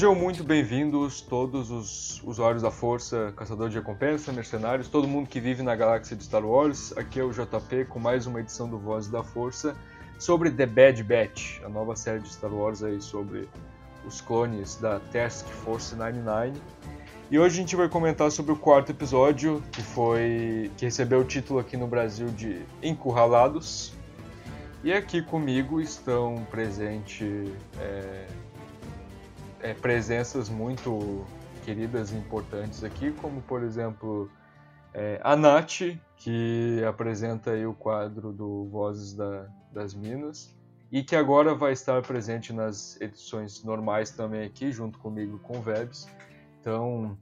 Sejam muito bem-vindos todos os usuários da Força, Caçador de Recompensa, Mercenários, todo mundo que vive na galáxia de Star Wars. Aqui é o JP com mais uma edição do Voz da Força sobre The Bad Batch, a nova série de Star Wars aí sobre os clones da Task Force 99. E hoje a gente vai comentar sobre o quarto episódio, que foi que recebeu o título aqui no Brasil de Encurralados. E aqui comigo estão presentes é, é, presenças muito queridas e importantes aqui, como por exemplo é, a Nath, que apresenta o quadro do Vozes da, das Minas, e que agora vai estar presente nas edições normais também aqui, junto comigo com o Vebs. Então,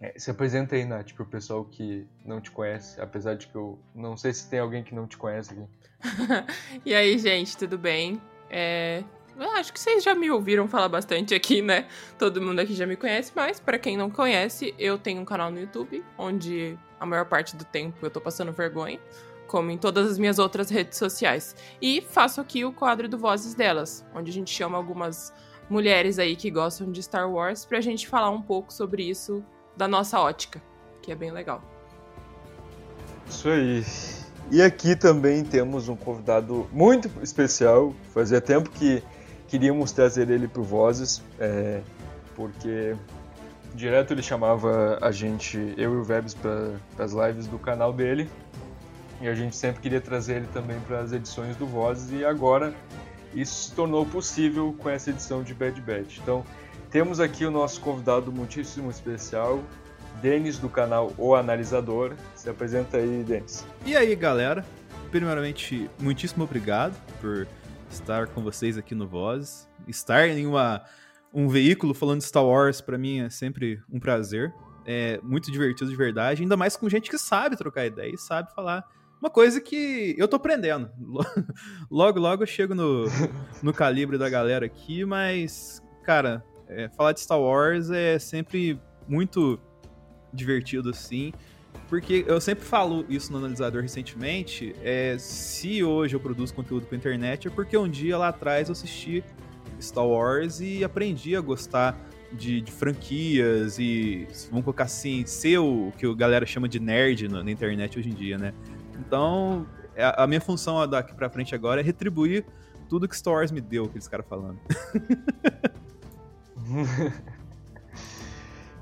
é, se apresenta aí, Nath, para o pessoal que não te conhece, apesar de que eu não sei se tem alguém que não te conhece aqui. e aí, gente, tudo bem? É, eu acho que vocês já me ouviram falar bastante aqui, né? Todo mundo aqui já me conhece, mas para quem não conhece, eu tenho um canal no YouTube onde a maior parte do tempo eu tô passando vergonha, como em todas as minhas outras redes sociais. E faço aqui o quadro do Vozes delas, onde a gente chama algumas mulheres aí que gostam de Star Wars pra gente falar um pouco sobre isso da nossa ótica, que é bem legal. Isso aí. E aqui também temos um convidado muito especial. Fazia tempo que queríamos trazer ele pro Vozes, é, porque direto ele chamava a gente, eu e o Vebs, para as lives do canal dele. E a gente sempre queria trazer ele também para as edições do Vozes, e agora isso se tornou possível com essa edição de Bad Batch. Então, temos aqui o nosso convidado muitíssimo especial, Denis, do canal O Analisador. Se apresenta aí, Denis. E aí, galera? Primeiramente, muitíssimo obrigado por estar com vocês aqui no Voz. Estar em uma, um veículo falando de Star Wars, para mim, é sempre um prazer. É muito divertido de verdade, ainda mais com gente que sabe trocar ideia e sabe falar. Uma coisa que eu tô aprendendo. Logo, logo eu chego no, no calibre da galera aqui, mas, cara, é, falar de Star Wars é sempre muito divertido assim. Porque eu sempre falo isso no analisador recentemente. É, se hoje eu produzo conteúdo pra internet, é porque um dia lá atrás eu assisti Star Wars e aprendi a gostar de, de franquias e, vamos colocar assim, ser o que a galera chama de nerd na, na internet hoje em dia, né? Então, a, a minha função daqui pra frente agora é retribuir tudo que Star Wars me deu, aqueles caras falando.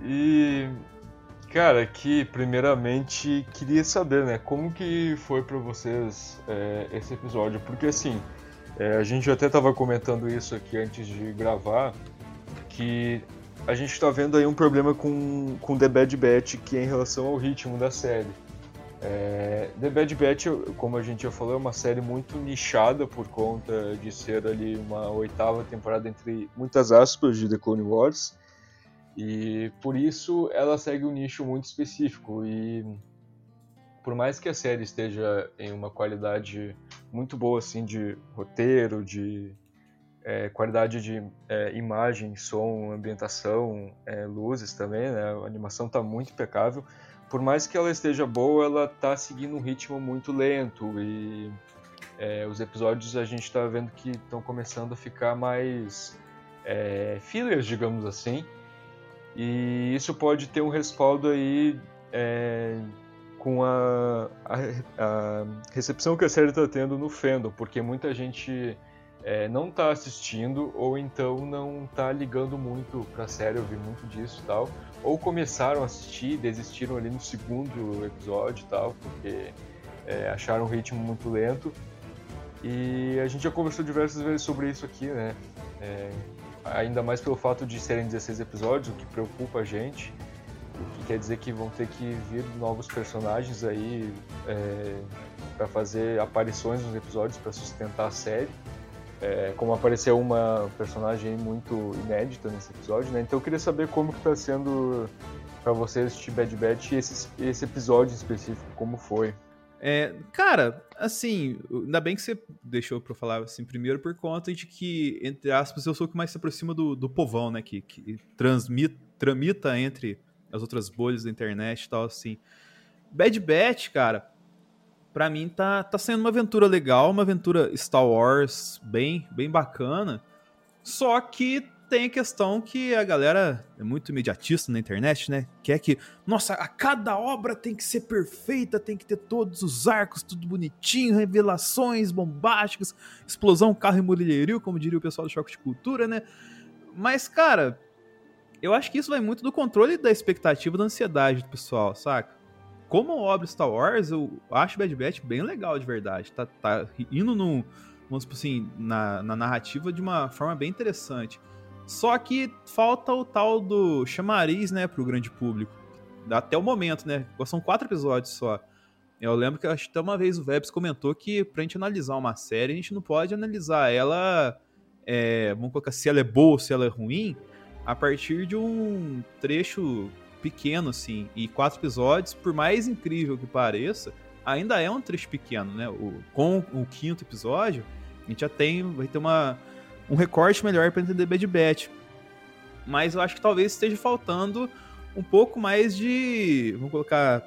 e Cara, aqui primeiramente queria saber, né, como que foi para vocês é, esse episódio? Porque assim, é, a gente até tava comentando isso aqui antes de gravar, que a gente tá vendo aí um problema com, com The Bad Batch que é em relação ao ritmo da série. É, The Bad Batch, como a gente já falou, é uma série muito nichada por conta de ser ali uma oitava temporada entre muitas aspas de The Clone Wars. E por isso ela segue um nicho muito específico e por mais que a série esteja em uma qualidade muito boa assim de roteiro, de é, qualidade de é, imagem, som, ambientação, é, luzes também, né? A animação está muito impecável. Por mais que ela esteja boa, ela está seguindo um ritmo muito lento e é, os episódios a gente está vendo que estão começando a ficar mais é, fillers, digamos assim. E isso pode ter um respaldo aí é, com a, a, a, recepção que a série está tendo no fandom, porque muita gente é, não está assistindo ou então não está ligando muito para a série, eu vi muito disso e tal, ou começaram a assistir desistiram ali no segundo episódio e tal, porque é, acharam o ritmo muito lento. E a gente já conversou diversas vezes sobre isso aqui, né? É, ainda mais pelo fato de serem 16 episódios, o que preocupa a gente, o que quer dizer que vão ter que vir novos personagens aí é, para fazer aparições nos episódios para sustentar a série. É, como apareceu uma personagem muito inédita nesse episódio, né? Então eu queria saber como que tá sendo para vocês assistir Bad Batch e esse, esse episódio específico, como foi. É, cara, assim, ainda bem que você deixou pra eu falar assim primeiro por conta de que, entre aspas, eu sou o que mais se aproxima do, do povão, né? Que, que tramita entre as outras bolhas da internet e tal, assim. Bad Batch, cara, pra mim tá, tá sendo uma aventura legal, uma aventura Star Wars bem, bem bacana. Só que tem a questão que a galera é muito imediatista na internet, né? Quer que, nossa, a cada obra tem que ser perfeita, tem que ter todos os arcos, tudo bonitinho, revelações bombásticas, explosão, carro e murilherio, como diria o pessoal do Choque de Cultura, né? Mas, cara, eu acho que isso vai muito do controle da expectativa, da ansiedade do pessoal, saca? Como obra Star Wars, eu acho Bad Batch bem legal de verdade. Tá, tá indo num, vamos dizer assim, na, na narrativa de uma forma bem interessante. Só que falta o tal do chamariz, né, pro grande público. Até o momento, né? São quatro episódios só. Eu lembro que até uma vez o Vebs comentou que pra gente analisar uma série, a gente não pode analisar ela, é, vamos colocar se ela é boa ou se ela é ruim, a partir de um trecho pequeno, assim. E quatro episódios, por mais incrível que pareça, ainda é um trecho pequeno, né? O, com o quinto episódio, a gente já tem, vai ter uma um recorte melhor para entender Bad Batch. Mas eu acho que talvez esteja faltando um pouco mais de, vamos colocar,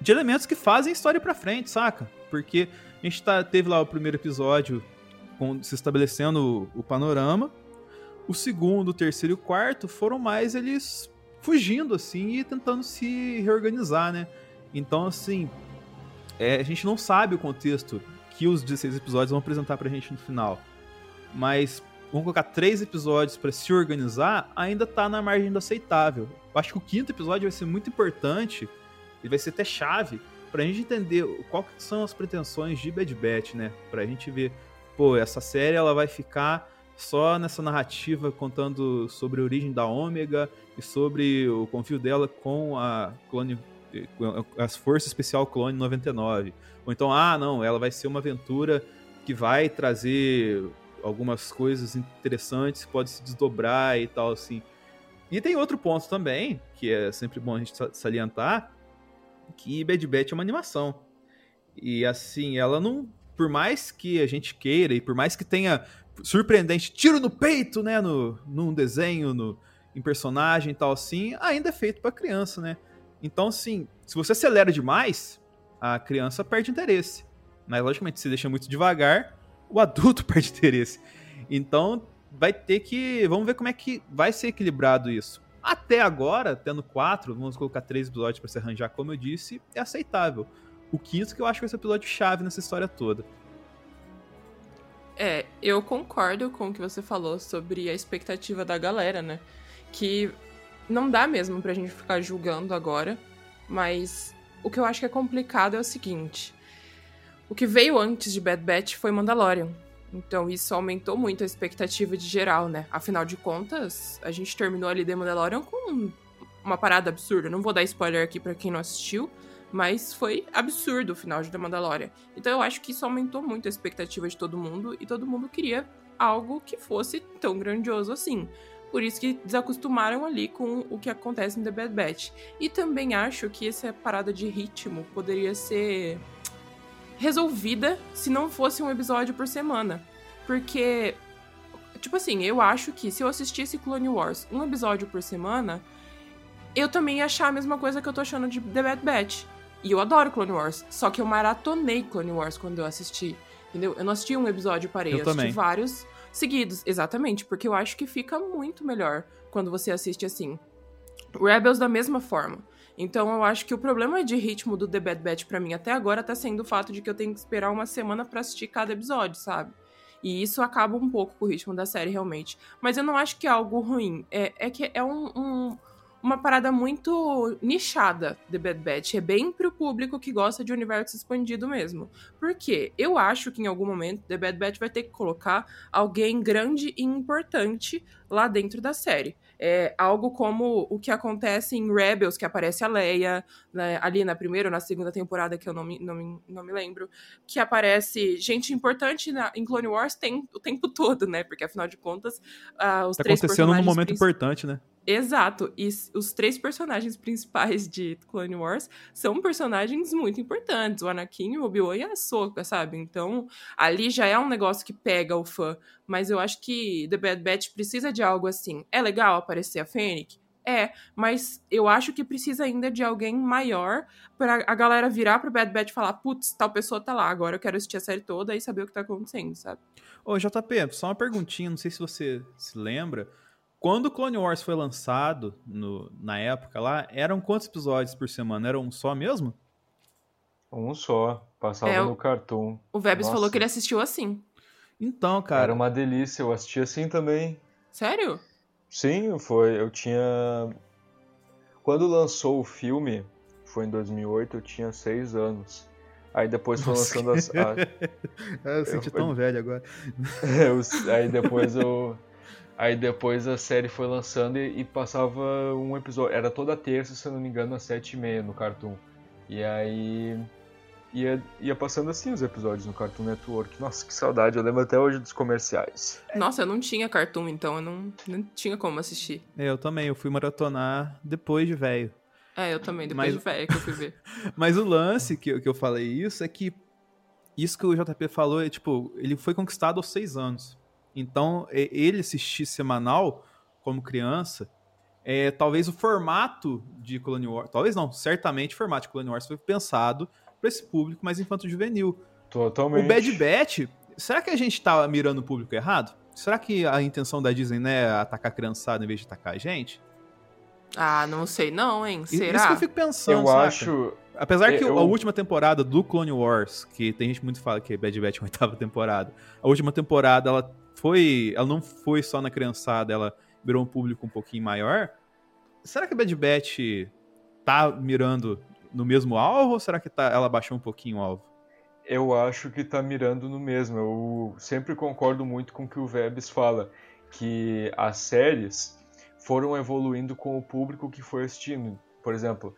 de elementos que fazem história para frente, saca? Porque a gente tá, teve lá o primeiro episódio com, se estabelecendo o, o panorama. O segundo, o terceiro e o quarto foram mais eles fugindo assim e tentando se reorganizar, né? Então, assim, é, a gente não sabe o contexto que os 16 episódios vão apresentar pra gente no final mas vamos colocar três episódios para se organizar, ainda tá na margem do aceitável. Eu acho que o quinto episódio vai ser muito importante e vai ser até chave pra gente entender qual que são as pretensões de Bad Batch, né? Pra gente ver, pô, essa série ela vai ficar só nessa narrativa contando sobre a origem da Ômega e sobre o confio dela com a clone as Forças Especial Clone 99. Ou então, ah, não, ela vai ser uma aventura que vai trazer algumas coisas interessantes que podem se desdobrar e tal, assim. E tem outro ponto também, que é sempre bom a gente salientar, que Bad Batch é uma animação. E assim, ela não. Por mais que a gente queira, e por mais que tenha surpreendente tiro no peito, né? No, num desenho, no, em personagem e tal, assim, ainda é feito para criança, né? Então, assim, se você acelera demais, a criança perde interesse. Mas, logicamente, se deixa muito devagar, o adulto perde interesse. Então, vai ter que. Vamos ver como é que vai ser equilibrado isso. Até agora, tendo quatro, vamos colocar três episódios para se arranjar, como eu disse, é aceitável. O quinto que eu acho que vai ser o episódio chave nessa história toda. É, eu concordo com o que você falou sobre a expectativa da galera, né? Que não dá mesmo pra gente ficar julgando agora, mas o que eu acho que é complicado é o seguinte: o que veio antes de Bad Batch foi Mandalorian. Então isso aumentou muito a expectativa de geral, né? Afinal de contas, a gente terminou ali The Mandalorian com uma parada absurda. Não vou dar spoiler aqui para quem não assistiu, mas foi absurdo o final de The Mandalorian. Então eu acho que isso aumentou muito a expectativa de todo mundo e todo mundo queria algo que fosse tão grandioso assim. Por isso que desacostumaram ali com o que acontece no The Bad Batch. E também acho que essa parada de ritmo poderia ser resolvida se não fosse um episódio por semana. Porque, tipo assim, eu acho que se eu assistisse Clone Wars um episódio por semana, eu também ia achar a mesma coisa que eu tô achando de The Bad Batch. E eu adoro Clone Wars, só que eu maratonei Clone Wars quando eu assisti. Entendeu? Eu não assisti um episódio e parei, Eu eu, assisti também. vários seguidos, exatamente, porque eu acho que fica muito melhor quando você assiste assim. Rebels da mesma forma. Então eu acho que o problema de ritmo do The Bad Batch pra mim até agora tá sendo o fato de que eu tenho que esperar uma semana pra assistir cada episódio, sabe? E isso acaba um pouco com o ritmo da série, realmente. Mas eu não acho que é algo ruim. É, é que é um- um, uma parada muito nichada, The Bad Batch. É bem pro público que gosta de universo expandido mesmo. Por quê? Eu acho que em algum momento The Bad Batch vai ter que colocar alguém grande e importante lá dentro da série. É algo como o que acontece em Rebels, que aparece a Leia, né, ali na primeira ou na segunda temporada, que eu não me, não me, não me lembro, que aparece gente importante na, em Clone Wars tem, o tempo todo, né? Porque afinal de contas, ah, os Tá três acontecendo num momento importante, né? Exato. E os três personagens principais de Clone Wars são personagens muito importantes. O Anakin, o Obi-Wan e a Ahsoka, sabe? Então, ali já é um negócio que pega o fã. Mas eu acho que The Bad Batch precisa de algo assim. É legal aparecer a Fennec? É, mas eu acho que precisa ainda de alguém maior pra a galera virar pro Bad Batch e falar, putz, tal pessoa tá lá, agora eu quero assistir a série toda e saber o que tá acontecendo, sabe? Ô, JP, só uma perguntinha, não sei se você se lembra. Quando o Clone Wars foi lançado, no- na época lá, eram quantos episódios por semana? Era um só mesmo? Um só, passava É, no Cartoon. O Vebs Nossa. falou que ele assistiu assim. Então, cara. Era uma delícia, eu assisti assim também. Sério? Sim, foi. Eu tinha. Quando lançou o filme, foi em 2008, eu tinha seis anos. Aí depois foi lançando as. a- eu senti eu- tão velho agora. eu- aí depois eu. Aí depois a série foi lançando e, e passava um episódio. Era toda terça, se eu não me engano, às sete e meia no Cartoon. E aí. Ia, ia passando assim os episódios no Cartoon Network. Nossa, que saudade. Eu lembro até hoje dos comerciais. Nossa, eu não tinha Cartoon, então eu não, não tinha como assistir. Eu também, eu fui maratonar depois de velho. É, eu também, depois Mas- de velha que eu fui ver. Mas o lance que, eu- que eu falei isso é que isso que o JP falou é tipo, ele foi conquistado aos seis anos. Então, ele assistir semanal como criança, é, talvez o formato de Clone Wars, talvez não, certamente o formato de Clone Wars foi pensado para esse público mais infanto-juvenil. Totalmente. O Bad Batch, será que a gente tá mirando o público errado? Será que a intenção da Disney não é atacar a criançada em vez de atacar a gente? Ah, não sei não, hein? Isso Será? que eu fico pensando, Eu saca? acho. Apesar que Eu- a última temporada do Clone Wars, que tem gente muito que fala que Bad Batch é a oitava temporada, a última temporada ela foi, ela não foi só na criançada, ela virou um público um pouquinho maior. Será que Bad Batch tá mirando no mesmo alvo ou será que tá, ela baixou um pouquinho o alvo? Eu acho que tá mirando no mesmo. Eu sempre concordo muito com o que o Vebs fala, que as séries foram evoluindo com o público que foi assistindo. Por exemplo,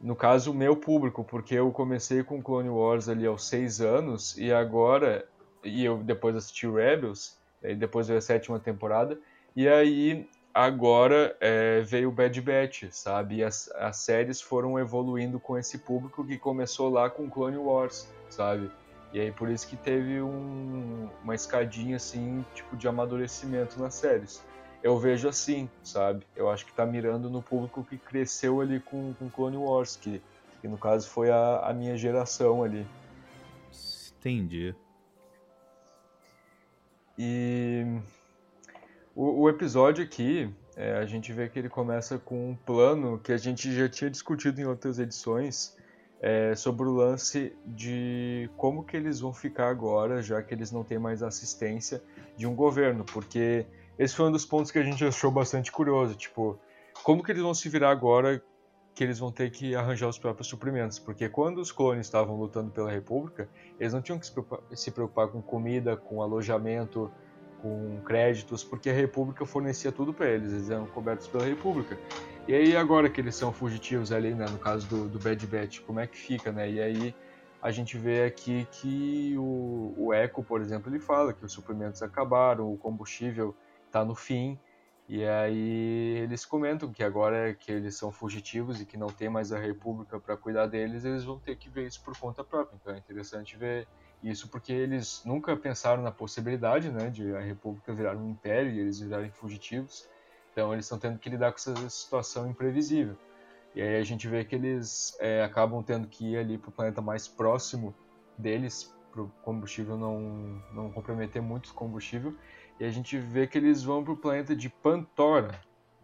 no caso, o meu público, porque eu comecei com Clone Wars ali aos seis anos e agora, e eu depois assisti Rebels, e depois veio a sétima temporada, e aí agora é, veio o Bad Batch, sabe? E as, as séries foram evoluindo com esse público que começou lá com Clone Wars, sabe? E aí por isso que teve um- uma escadinha assim, tipo de amadurecimento nas séries. Eu vejo assim, sabe? Eu acho que tá mirando no público que cresceu ali com, com Clone Wars, que, que no caso foi a, a minha geração ali. Entendi. E o, o episódio aqui, é, a gente vê que ele começa com um plano que a gente já tinha discutido em outras edições é, sobre o lance de como que eles vão ficar agora, já que eles não têm mais assistência de um governo, porque esse foi um dos pontos que a gente achou bastante curioso, tipo, como que eles vão se virar agora que eles vão ter que arranjar os próprios suprimentos, porque quando os clones estavam lutando pela República, eles não tinham que se preocupar, com comida, com alojamento, com créditos, porque a República fornecia tudo para eles, eles eram cobertos pela República. E aí agora que eles são fugitivos ali, né, no caso do, do Bad Batch, como é que fica, né? E aí a gente vê aqui que o, o Echo, por exemplo, ele fala que os suprimentos acabaram, o combustível está no fim, E aí eles comentam que agora que eles são fugitivos e que não tem mais a República para cuidar deles, eles vão ter que ver isso por conta própria. Então é interessante ver isso porque eles nunca pensaram na possibilidade, né, de a República virar um império e eles virarem fugitivos. Então eles estão tendo que lidar com essa situação imprevisível. E aí a gente vê que eles é, acabam tendo que ir ali para o planeta mais próximo deles, para o combustível não, não comprometer muito o combustível. E a gente vê que eles vão para o planeta de Pantora.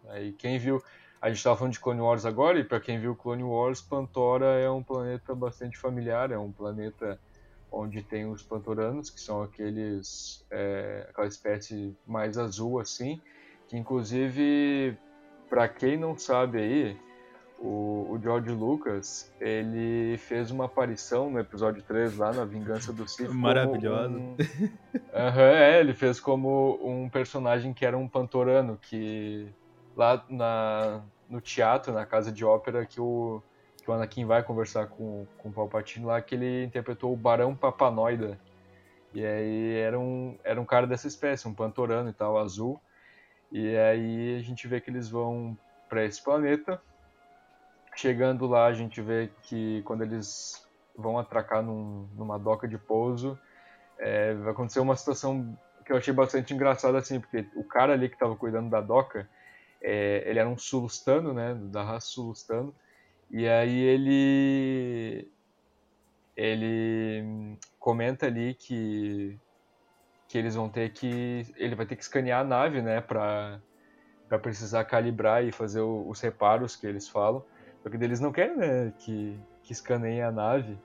Aí quem viu, a gente estava falando de Clone Wars agora, e para quem viu Clone Wars, Pantora é um planeta bastante familiar, é um planeta onde tem os Pantoranos, que são aqueles, é, aquela espécie mais azul assim, que inclusive, para quem não sabe aí, o, o, George Lucas, ele fez uma aparição no episódio 3 lá na Vingança do Sith. Maravilhoso. Um... Uhum, é, ele fez como um personagem que era um pantorano, que lá na, no teatro, na casa de ópera, que o, que o Anakin vai conversar com, com o Palpatine lá, que ele interpretou o Barão Papanoida. E aí era um, era um cara dessa espécie, um pantorano e tal, azul. E aí a gente vê que eles vão para esse planeta Chegando lá, a gente vê que quando eles vão atracar num, numa doca de pouso, é, vai acontecer uma situação que eu achei bastante engraçada, assim, porque o cara ali que estava cuidando da doca, é, ele era um sulustano, né, da raça sulustano, e aí ele ele comenta ali que que eles vão ter que ele vai ter que escanear a nave, né, para para precisar calibrar e fazer o, os reparos que eles falam. Só que eles não querem, né, que, que escaneiem a nave.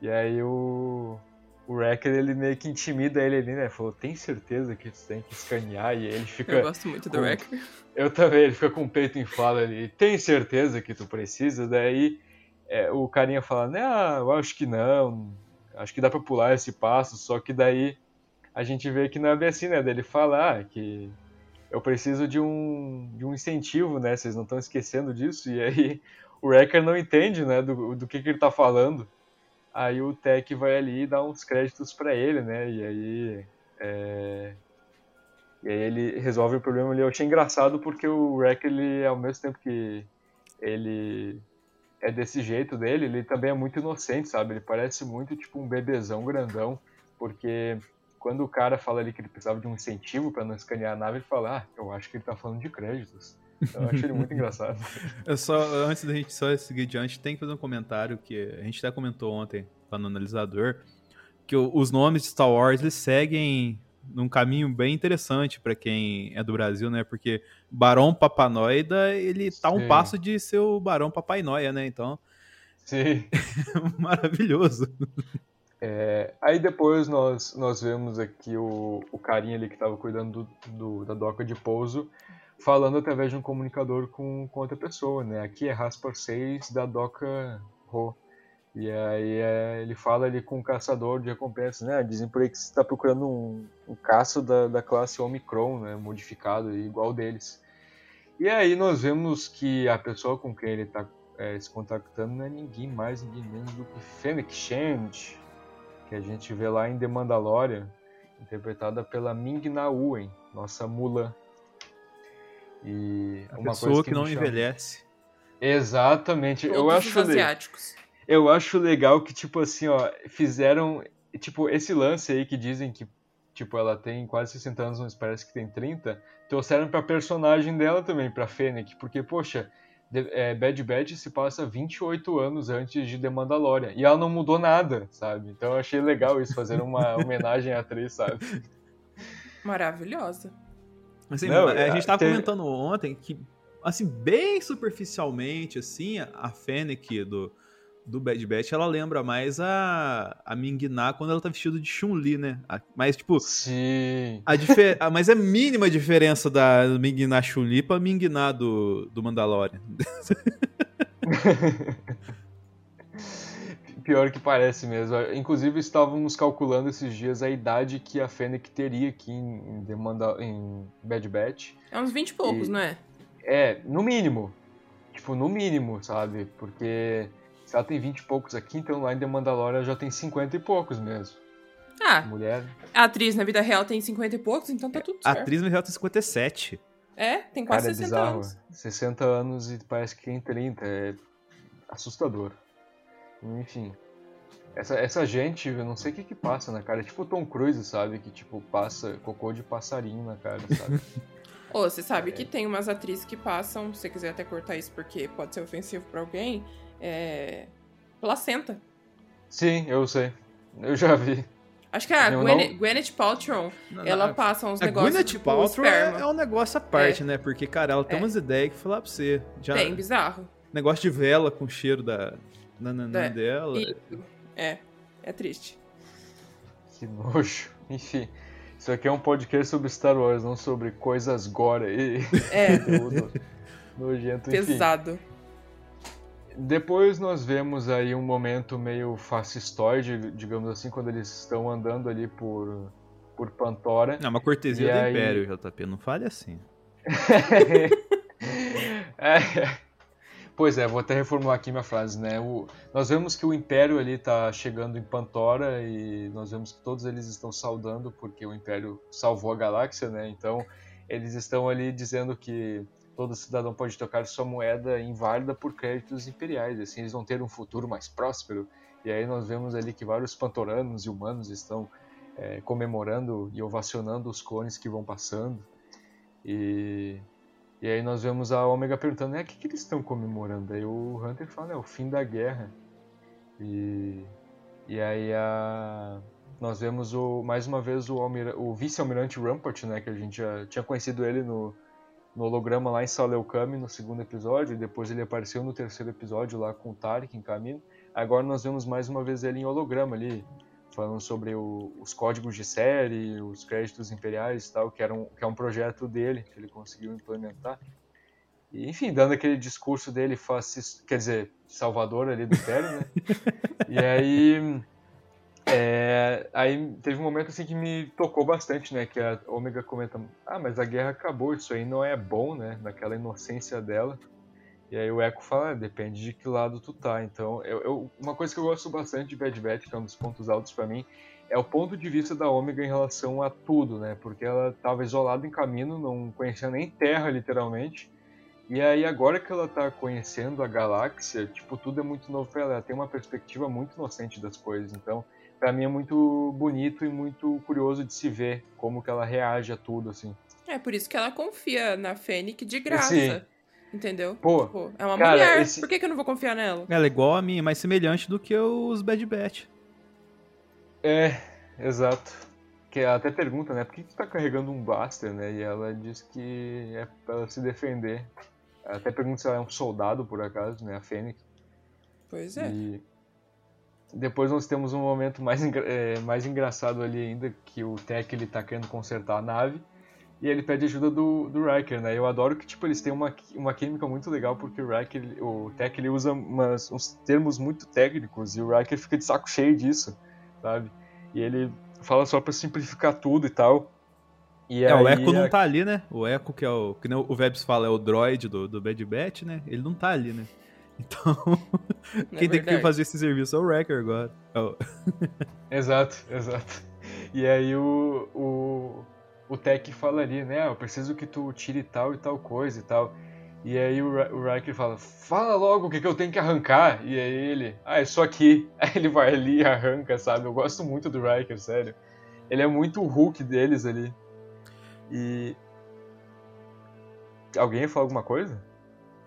E aí o, o Wrecker, ele meio que intimida ele ali, né? Falou, tem certeza que tu tem que escanear? E ele fica... Eu gosto muito do com... Wrecker. Eu também, ele fica com o peito em fala ali. Tem certeza que tu precisa? Daí é, o carinha fala, né, eu acho que não. Acho que dá pra pular esse passo. Só que daí a gente vê que não é bem assim, né? Dele falar ah, que eu preciso de um, de um incentivo, né? Vocês não estão esquecendo disso. E aí o Wrecker não entende, né, do, do que, que ele tá falando. Aí o Tech vai ali e dá uns créditos para ele, né, e aí, é... e aí ele resolve o problema ali. Eu achei engraçado porque o Wrecker, ele, ao mesmo tempo que ele é desse jeito dele, ele também é muito inocente, sabe? Ele parece muito tipo um bebezão grandão, porque quando o cara fala ali que ele precisava de um incentivo para não escanear a nave, ele fala, ah, eu acho que ele tá falando de créditos. Eu acho ele muito engraçado. Eu só, antes da gente só seguir adiante, tem que fazer um comentário que a gente até comentou ontem lá no analisador, que os nomes de Star Wars eles seguem num caminho bem interessante para quem é do Brasil, né? Porque Barão Papanoida, ele tá Sim. um passo de ser o Barão Papai Noia, né? Então. Sim. maravilhoso. É, aí depois nós, nós vemos aqui o, o carinha ali que estava cuidando do, do, da doca de pouso falando através de um comunicador com, com outra pessoa, né? Aqui é Raspar 6 da Doca Ro. E aí é, ele fala ali com o caçador de recompensas, né? Dizem por aí que você está procurando um, um caço da, da classe Omicron, né? Modificado, igual deles. E aí nós vemos que a pessoa com quem ele está é, se contactando não é ninguém mais, ninguém menos do que Fennec Shand, que a gente vê lá em The Mandalorian, interpretada pela Ming Na Wen, nossa Mulan. E uma pessoa coisa que, que não envelhece. Exatamente. Todos eu acho asiáticos. Eu acho legal que tipo assim, ó, fizeram tipo esse lance aí que dizem que tipo ela tem quase 60 anos, mas parece que tem 30, trouxeram para personagem dela também, para Fennec, porque poxa, é, Bad Batch se passa 28 anos antes de The Mandalorian. E ela não mudou nada, sabe? Então eu achei legal isso, fazer uma homenagem à atriz, sabe? Maravilhosa. Assim, não, a, gente tava comentando ontem que, assim, bem superficialmente, assim, a Fennec do, do Bad Batch, ela lembra mais a, a Ming-Na quando ela tá vestida de Chun-Li, né? Mas, tipo... Sim. A difer mas é mínima a diferença da Ming-Na Chun-Li pra Ming-Na do, do Mandalorian. Pior que parece mesmo. Inclusive, estávamos calculando esses dias a idade que a Fennec teria aqui em, Demanda, em Bad Batch. É uns 20 e poucos, e, não é? É, no mínimo. Tipo, no mínimo, sabe? Porque se ela tem 20 e poucos aqui, então lá em The Mandalorian já tem 50 e poucos mesmo. Ah, mulher. A atriz na vida real tem 50 e poucos, então tá tudo certo. A atriz na vida real tem 57. É, tem quase Cara, é 60 bizarro. anos. 60 anos e parece que tem 30. É assustador. Enfim. Essa, essa gente, eu não sei o que que passa na cara. É tipo o Tom Cruise, sabe? Que tipo passa cocô de passarinho na cara, sabe? Ô, você sabe que tem umas atrizes que passam, se você quiser até cortar isso porque pode ser ofensivo pra alguém, é. placenta. Sim, eu sei. Eu já vi. Acho que é a Gwyneth, não- Gwyneth Paltrow, Não, ela não, passa uns A negócios Gwyneth tipo Paltrow é, é um negócio à parte, né? Porque, cara, ela tem É. umas ideias que falar pra você. Já, Bem bizarro. negócio de vela com cheiro da nananã É. dela. E- É, é triste. Que nojo. Enfim. Isso aqui é um podcast sobre Star Wars, não sobre coisas gore e É, nojento. Enfim. pesado. Depois nós vemos aí um momento meio fascistoide, digamos assim, quando eles estão andando ali por, por Pantora. Não, uma cortesia E do aí- Império, JP. Não fale assim. É. Pois é, vou até reformular aqui minha frase, né? O- nós vemos que o Império ali tá chegando em Pantora e nós vemos que todos eles estão saudando porque o Império salvou a galáxia, né? Então eles estão ali dizendo que todo cidadão pode tocar sua moeda inválida por créditos imperiais, assim eles vão ter um futuro mais próspero. E aí nós vemos ali que vários pantoranos e humanos estão é, comemorando e ovacionando os clones que vão passando. E e aí nós vemos a Ômega perguntando, né, o que, que eles estão comemorando? Aí o Hunter fala, é o fim da guerra. E, e aí a, nós vemos o, mais uma vez o, o vice-almirante Rampart, né, que a gente já tinha conhecido ele no, no holograma lá em Saleucami no segundo episódio, e depois ele apareceu no terceiro episódio lá com o Tarek em caminho. Agora nós vemos mais uma vez ele em holograma ali, falando sobre o- os códigos de série, os créditos imperiais e tal, que, era um, que é um projeto dele, que ele conseguiu implementar. E, enfim, dando aquele discurso dele, fascista, quer dizer, salvador ali do Império, né? e aí, é, aí teve um momento assim que me tocou bastante, né? Que a Ômega comenta, ah, mas a guerra acabou, isso aí não é bom, né? Naquela inocência dela. E aí o Echo fala, ah, depende de que lado tu tá. Então, eu, eu- uma coisa que eu gosto bastante de Bad Batch, que é um dos pontos altos pra mim, é o ponto de vista da Ômega em relação a tudo, né? Porque ela tava isolada em caminho, não conhecia nem Terra, literalmente. E aí agora que ela tá conhecendo a galáxia, tipo, tudo é muito novo pra ela. Ela tem uma perspectiva muito inocente das coisas. Então, pra mim é muito bonito e muito curioso de se ver como que ela reage a tudo, assim. É por isso que ela confia na Fennec de graça. Sim. Entendeu? Pô, Pô, é uma cara, mulher. esse- Por que, que eu não vou confiar nela? Ela é igual a mim, mais semelhante do que os Bad Batch. É, exato. Que ela até pergunta, né? Por que tu tá carregando um blaster, né? E ela diz que é pra ela se defender. Ela até pergunta se ela é um soldado, por acaso, né? A Fênix. Pois é. E depois nós temos um momento mais, engra- é, mais engraçado ali ainda, que o Tech ele tá querendo consertar a nave e ele pede ajuda do, do Riker, né? Eu adoro que tipo eles têm uma, uma química muito legal porque o Riker, ele- o Tech ele usa umas, uns termos muito técnicos e o Riker fica de saco cheio disso, sabe? E ele fala só pra simplificar tudo e tal. E É, o aí Echo não a- tá ali, né? O Echo, que é o. Que nem o Vebs fala, é o droid do, do Bad Batch, né? Ele não tá ali, né? Então, Não é quem tem que fazer esse serviço é o Wrecker agora. É o- Exato, exato. E aí o, o, o Tech fala ali, né? "Ah, Eu preciso que tu tire tal e tal coisa e tal. E aí o, o Riker fala, fala logo o que, que eu tenho que arrancar. E aí ele, ah, é só aqui. Aí ele vai ali e arranca, sabe? Eu gosto muito do Riker, sério. Ele é muito o Hulk deles ali. E. Alguém ia falar alguma coisa?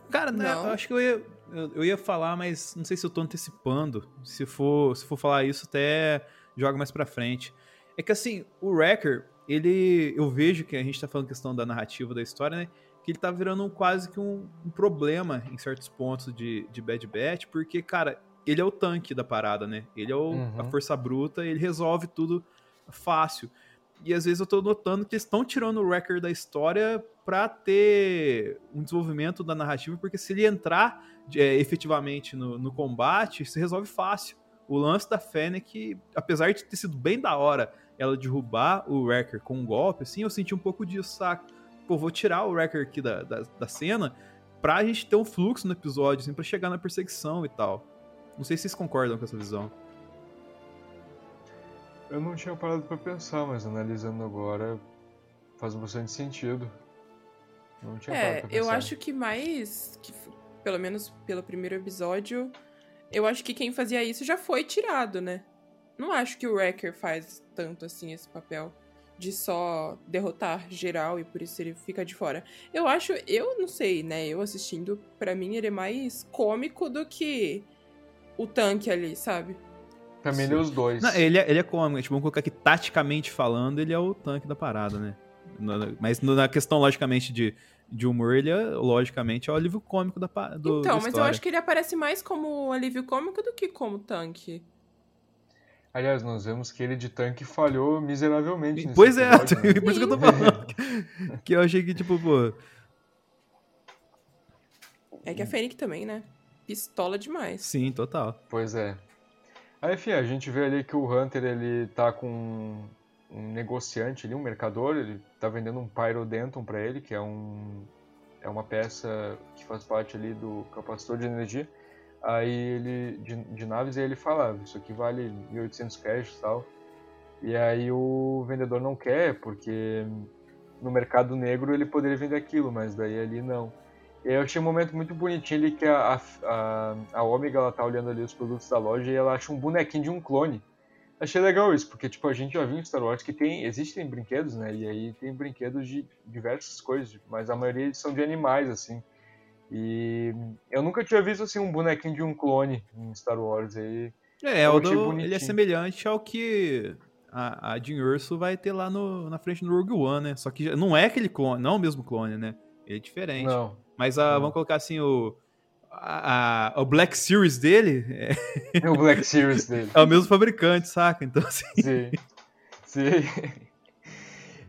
Cara, né, Não. eu acho que eu ia, eu, eu ia falar, mas não sei se eu tô antecipando. Se for, se for falar isso, até joga mais pra frente. É que assim, o Wrecker, ele. Eu vejo que a gente tá falando questão da narrativa da história, né? Que ele tá virando quase que um, um problema em certos pontos de, de Bad Batch, porque, cara, ele é o tanque da parada, né? Ele é o- Uhum. a força bruta, ele resolve tudo fácil. E às vezes eu tô notando que eles estão tirando o Wrecker da história pra ter um desenvolvimento da narrativa, porque se ele entrar é, efetivamente no, no combate, se resolve fácil. O lance da Fennec, apesar de ter sido bem da hora ela derrubar o Wrecker com um golpe, assim, eu senti um pouco disso, saca? Pô, vou tirar o Wrecker aqui da, da, da cena pra gente ter um fluxo no episódio, assim, pra chegar na perseguição e tal. Não sei se vocês concordam com essa visão. Eu não tinha parado pra pensar, mas analisando agora faz bastante sentido. Não tinha É, parado pra eu acho que mais. Que, pelo menos pelo primeiro episódio, eu acho que quem fazia isso já foi tirado, né? Não acho que o Wrecker faz tanto assim esse papel de só derrotar geral e por isso ele fica de fora. Eu acho, eu não sei, né? Eu assistindo, pra mim ele é mais cômico do que o tanque ali, sabe? Pra mim ele é os dois. Não, ele, é, ele é cômico, tipo, vamos colocar aqui, taticamente falando, ele é o tanque da parada, né? Mas na questão, logicamente, de, de humor, ele é, logicamente, é o alívio cômico da, do, então, da mas eu acho que ele aparece mais como alívio cômico do que como tanque. Aliás, nós vemos que ele de tanque falhou miseravelmente nesse Pois é, episódio, né? por isso que eu tô falando. que- eu achei que, tipo, pô... É que a Fênix também, né? Pistola demais. Sim, total. Pois é. Aí, enfim, a gente vê ali que o Hunter, ele tá com um negociante ali, um mercador, ele tá vendendo um Pyrodenton pra ele, que é um é uma peça que faz parte ali do capacitor de energia. Aí ele, de, de naves, aí ele fala, "Ah, isso aqui vale 1.800 cash e tal. E aí o vendedor não quer, porque no mercado negro ele poderia vender aquilo, mas daí ali não. E aí eu achei um momento muito bonitinho ali que a, a, a Omega ela tá olhando ali os produtos da loja e ela acha um bonequinho de um clone. Achei legal isso, porque tipo, a gente já viu em Star Wars que tem, existem brinquedos, né? E aí tem brinquedos de diversas coisas, mas a maioria são de animais, assim. E eu nunca tinha visto assim um bonequinho de um clone em Star Wars. Aí É, Eu o do- ele é semelhante ao que a, a Jean Urso vai ter lá no, na frente do Rogue One, né? Só que não é aquele clone, não é o mesmo clone, né? Ele é diferente. não. Mas a, Não. vamos colocar assim, o, a, a- o Black Series dele é, É o Black Series dele. é o mesmo fabricante, saca? Então, assim, Sim. Sim.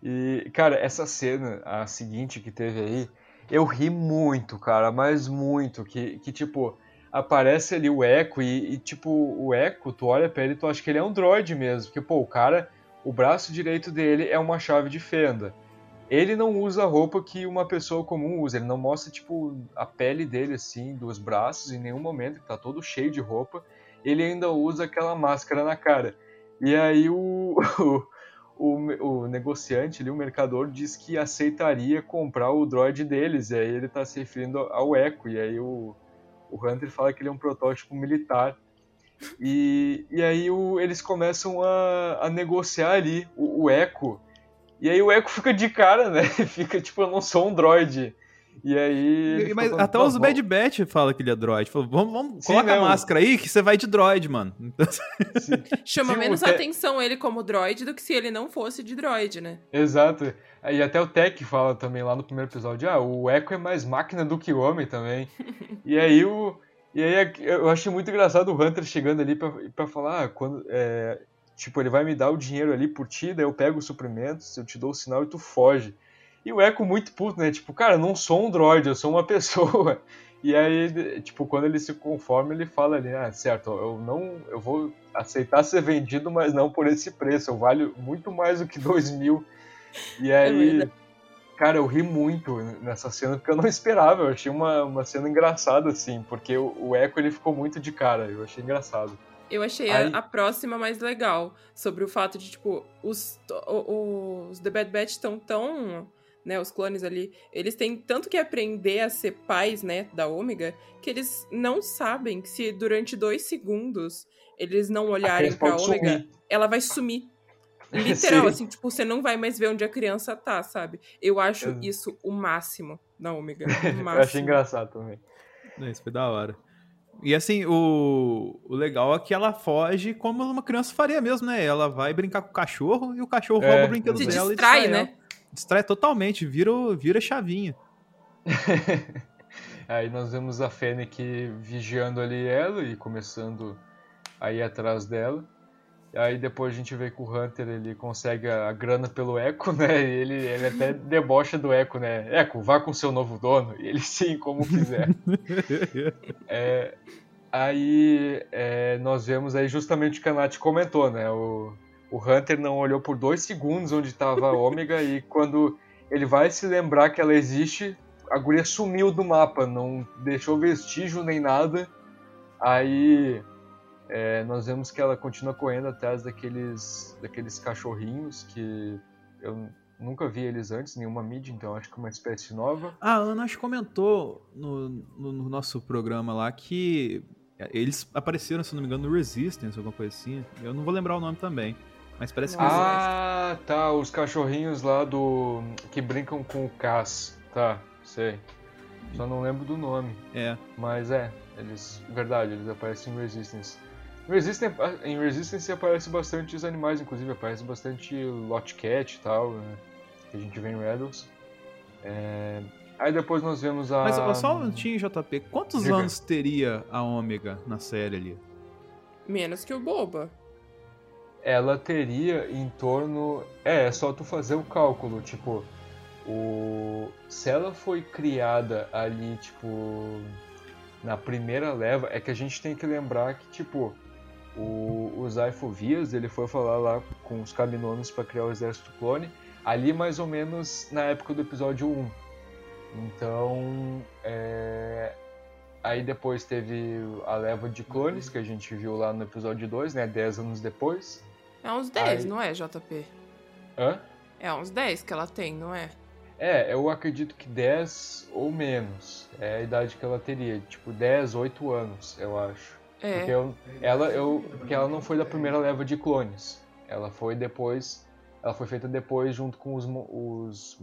E, cara, essa cena, a seguinte que teve aí, eu ri muito, cara, mas muito. Que, que tipo, aparece ali o Echo e, e, tipo, o Echo, tu olha pra ele tu acha que ele é um droid mesmo. Porque, pô, o cara, o braço direito dele é uma chave de fenda. Ele não usa a roupa que uma pessoa comum usa. Ele não mostra, tipo, a pele dele, assim, dos braços em nenhum momento. Ele tá todo cheio de roupa. Ele ainda usa aquela máscara na cara. E aí o, o, o negociante ali, o mercador, diz que aceitaria comprar o droid deles. E aí ele tá se referindo ao Echo. E aí o, o Hunter fala que ele é um protótipo militar. E, e aí o- eles começam a, a negociar ali o, o Echo. E aí o Echo fica de cara, né? Fica tipo, eu não sou um droid. E aí. mas falando, até "Não, os vamos- Bad Batch fala que ele é droid. Falou, vamos, vamos Sim, coloca a não. máscara aí que você vai de droid, mano. Então, Chama Sim, menos te- atenção ele como droid do que se ele não fosse de droid, né? Exato. E até o Tech fala também lá no primeiro episódio, ah, o Echo é mais máquina do que homem também. e aí o. E aí eu achei muito engraçado o Hunter chegando ali pra, pra falar, ah, quando. é, tipo, ele vai me dar o dinheiro ali por ti, daí eu pego os suprimentos, eu te dou o sinal e tu foge. E o Echo muito puto, né? Tipo, cara, eu não sou um droid, eu sou uma pessoa. E aí, tipo, quando ele se conforma, ele fala ali, ah, certo, eu não. Eu vou aceitar ser vendido, mas não por esse preço. Eu valho muito mais do que dois mil. E aí, verdade. cara, eu ri muito nessa cena porque eu não esperava. Eu achei uma, uma cena engraçada, assim, porque o, o Echo ele ficou muito de cara. Eu achei engraçado. Eu achei Aí- a, a próxima mais legal. Sobre o fato de, tipo, os, o- os The Bad Batch estão tão. Né, os clones ali, eles têm tanto que aprender a ser pais, né, da Ômega, que eles não sabem que se durante dois segundos eles não olharem pra Ômega, sumir. ela vai sumir. Literal, Sim. assim, tipo, você não vai mais ver onde a criança tá, sabe? Eu acho Hum. isso o máximo da Ômega. O Eu máximo. achei engraçado também. É, Isso foi da hora. E assim, o, o legal é que ela foge como uma criança faria mesmo, né? Ela vai brincar com o cachorro e o cachorro É, rouba o brinquedo Se dela distrai, e distrai né? ela. Distrai totalmente, vira, vira chavinha. Aí nós vemos a Fennec vigiando ali ela e começando a ir atrás dela. Aí depois a gente vê que o Hunter ele consegue a grana pelo Echo, né? E ele, ele até debocha do Echo, né? Echo, vá com seu novo dono. E ele sim, como quiser. É, aí é, nós vemos aí justamente o que a Nath comentou, né? O, o Hunter não olhou por dois segundos onde estava a Ômega e quando ele vai se lembrar que ela existe, a guria sumiu do mapa, não deixou vestígio nem nada. Aí é, nós vemos que ela continua correndo atrás daqueles, daqueles cachorrinhos que eu nunca vi eles antes, nenhuma mídia, então acho que é uma espécie nova. A Ana comentou no, no, no nosso programa lá que eles apareceram, se não me engano, no Resistance, alguma coisa assim. Eu não vou lembrar o nome também. Mas parece que eles- Ah, tá, os cachorrinhos lá do. que brincam com o Cass. Tá, sei. Só não lembro do nome. É. Mas é, eles. Verdade, eles aparecem em Resistance. Em Resistance, em Resistance aparece bastante os animais, inclusive aparece bastante Lotcat e tal, né, que a gente vê em Rebels. É, Aí depois nós vemos a. Mas só um minutinho, JP. Quantos Diga. anos teria a Ômega na série ali? Menos que o Boba. Ela teria em torno. É, é só tu fazer o cálculo, tipo. O... Se ela foi criada ali, tipo. Na primeira leva, é que a gente tem que lembrar que, tipo. O, o Zyphovias, ele foi falar lá com os Caminonos para criar o Exército Clone, ali mais ou menos na época do episódio 1. Então. É... Aí depois teve a leva de clones, que a gente viu lá no episódio 2, né? 10 anos depois. É uns 10, Aí- não é, JP? Hã? É uns 10 que ela tem, não é? É, eu acredito que 10 ou menos. É a idade que ela teria. Tipo, 10, 8 anos, eu acho. É. Porque, eu- ela, eu, porque ela não foi da primeira leva de clones. Ela foi depois. Ela foi feita depois junto com os, os,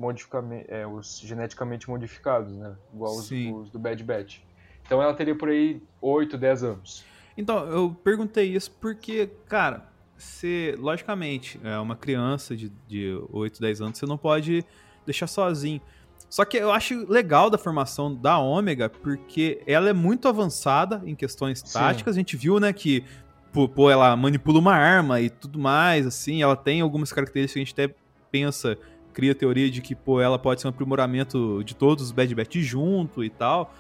é, os geneticamente modificados, né? Igual os, Sim. os do Bad Batch. Então ela teria por aí 8, 10 anos. Então, eu perguntei isso porque, cara, você, logicamente, é uma criança de, de 8, 10 anos, você não pode deixar sozinho. Só que eu acho legal da formação da Ômega, porque ela é muito avançada em questões Sim. táticas. A gente viu, né, que pô, ela manipula uma arma e tudo mais, assim, ela tem algumas características que a gente até pensa, cria a teoria de que, pô, ela pode ser um aprimoramento de todos os Bad Batch junto e tal.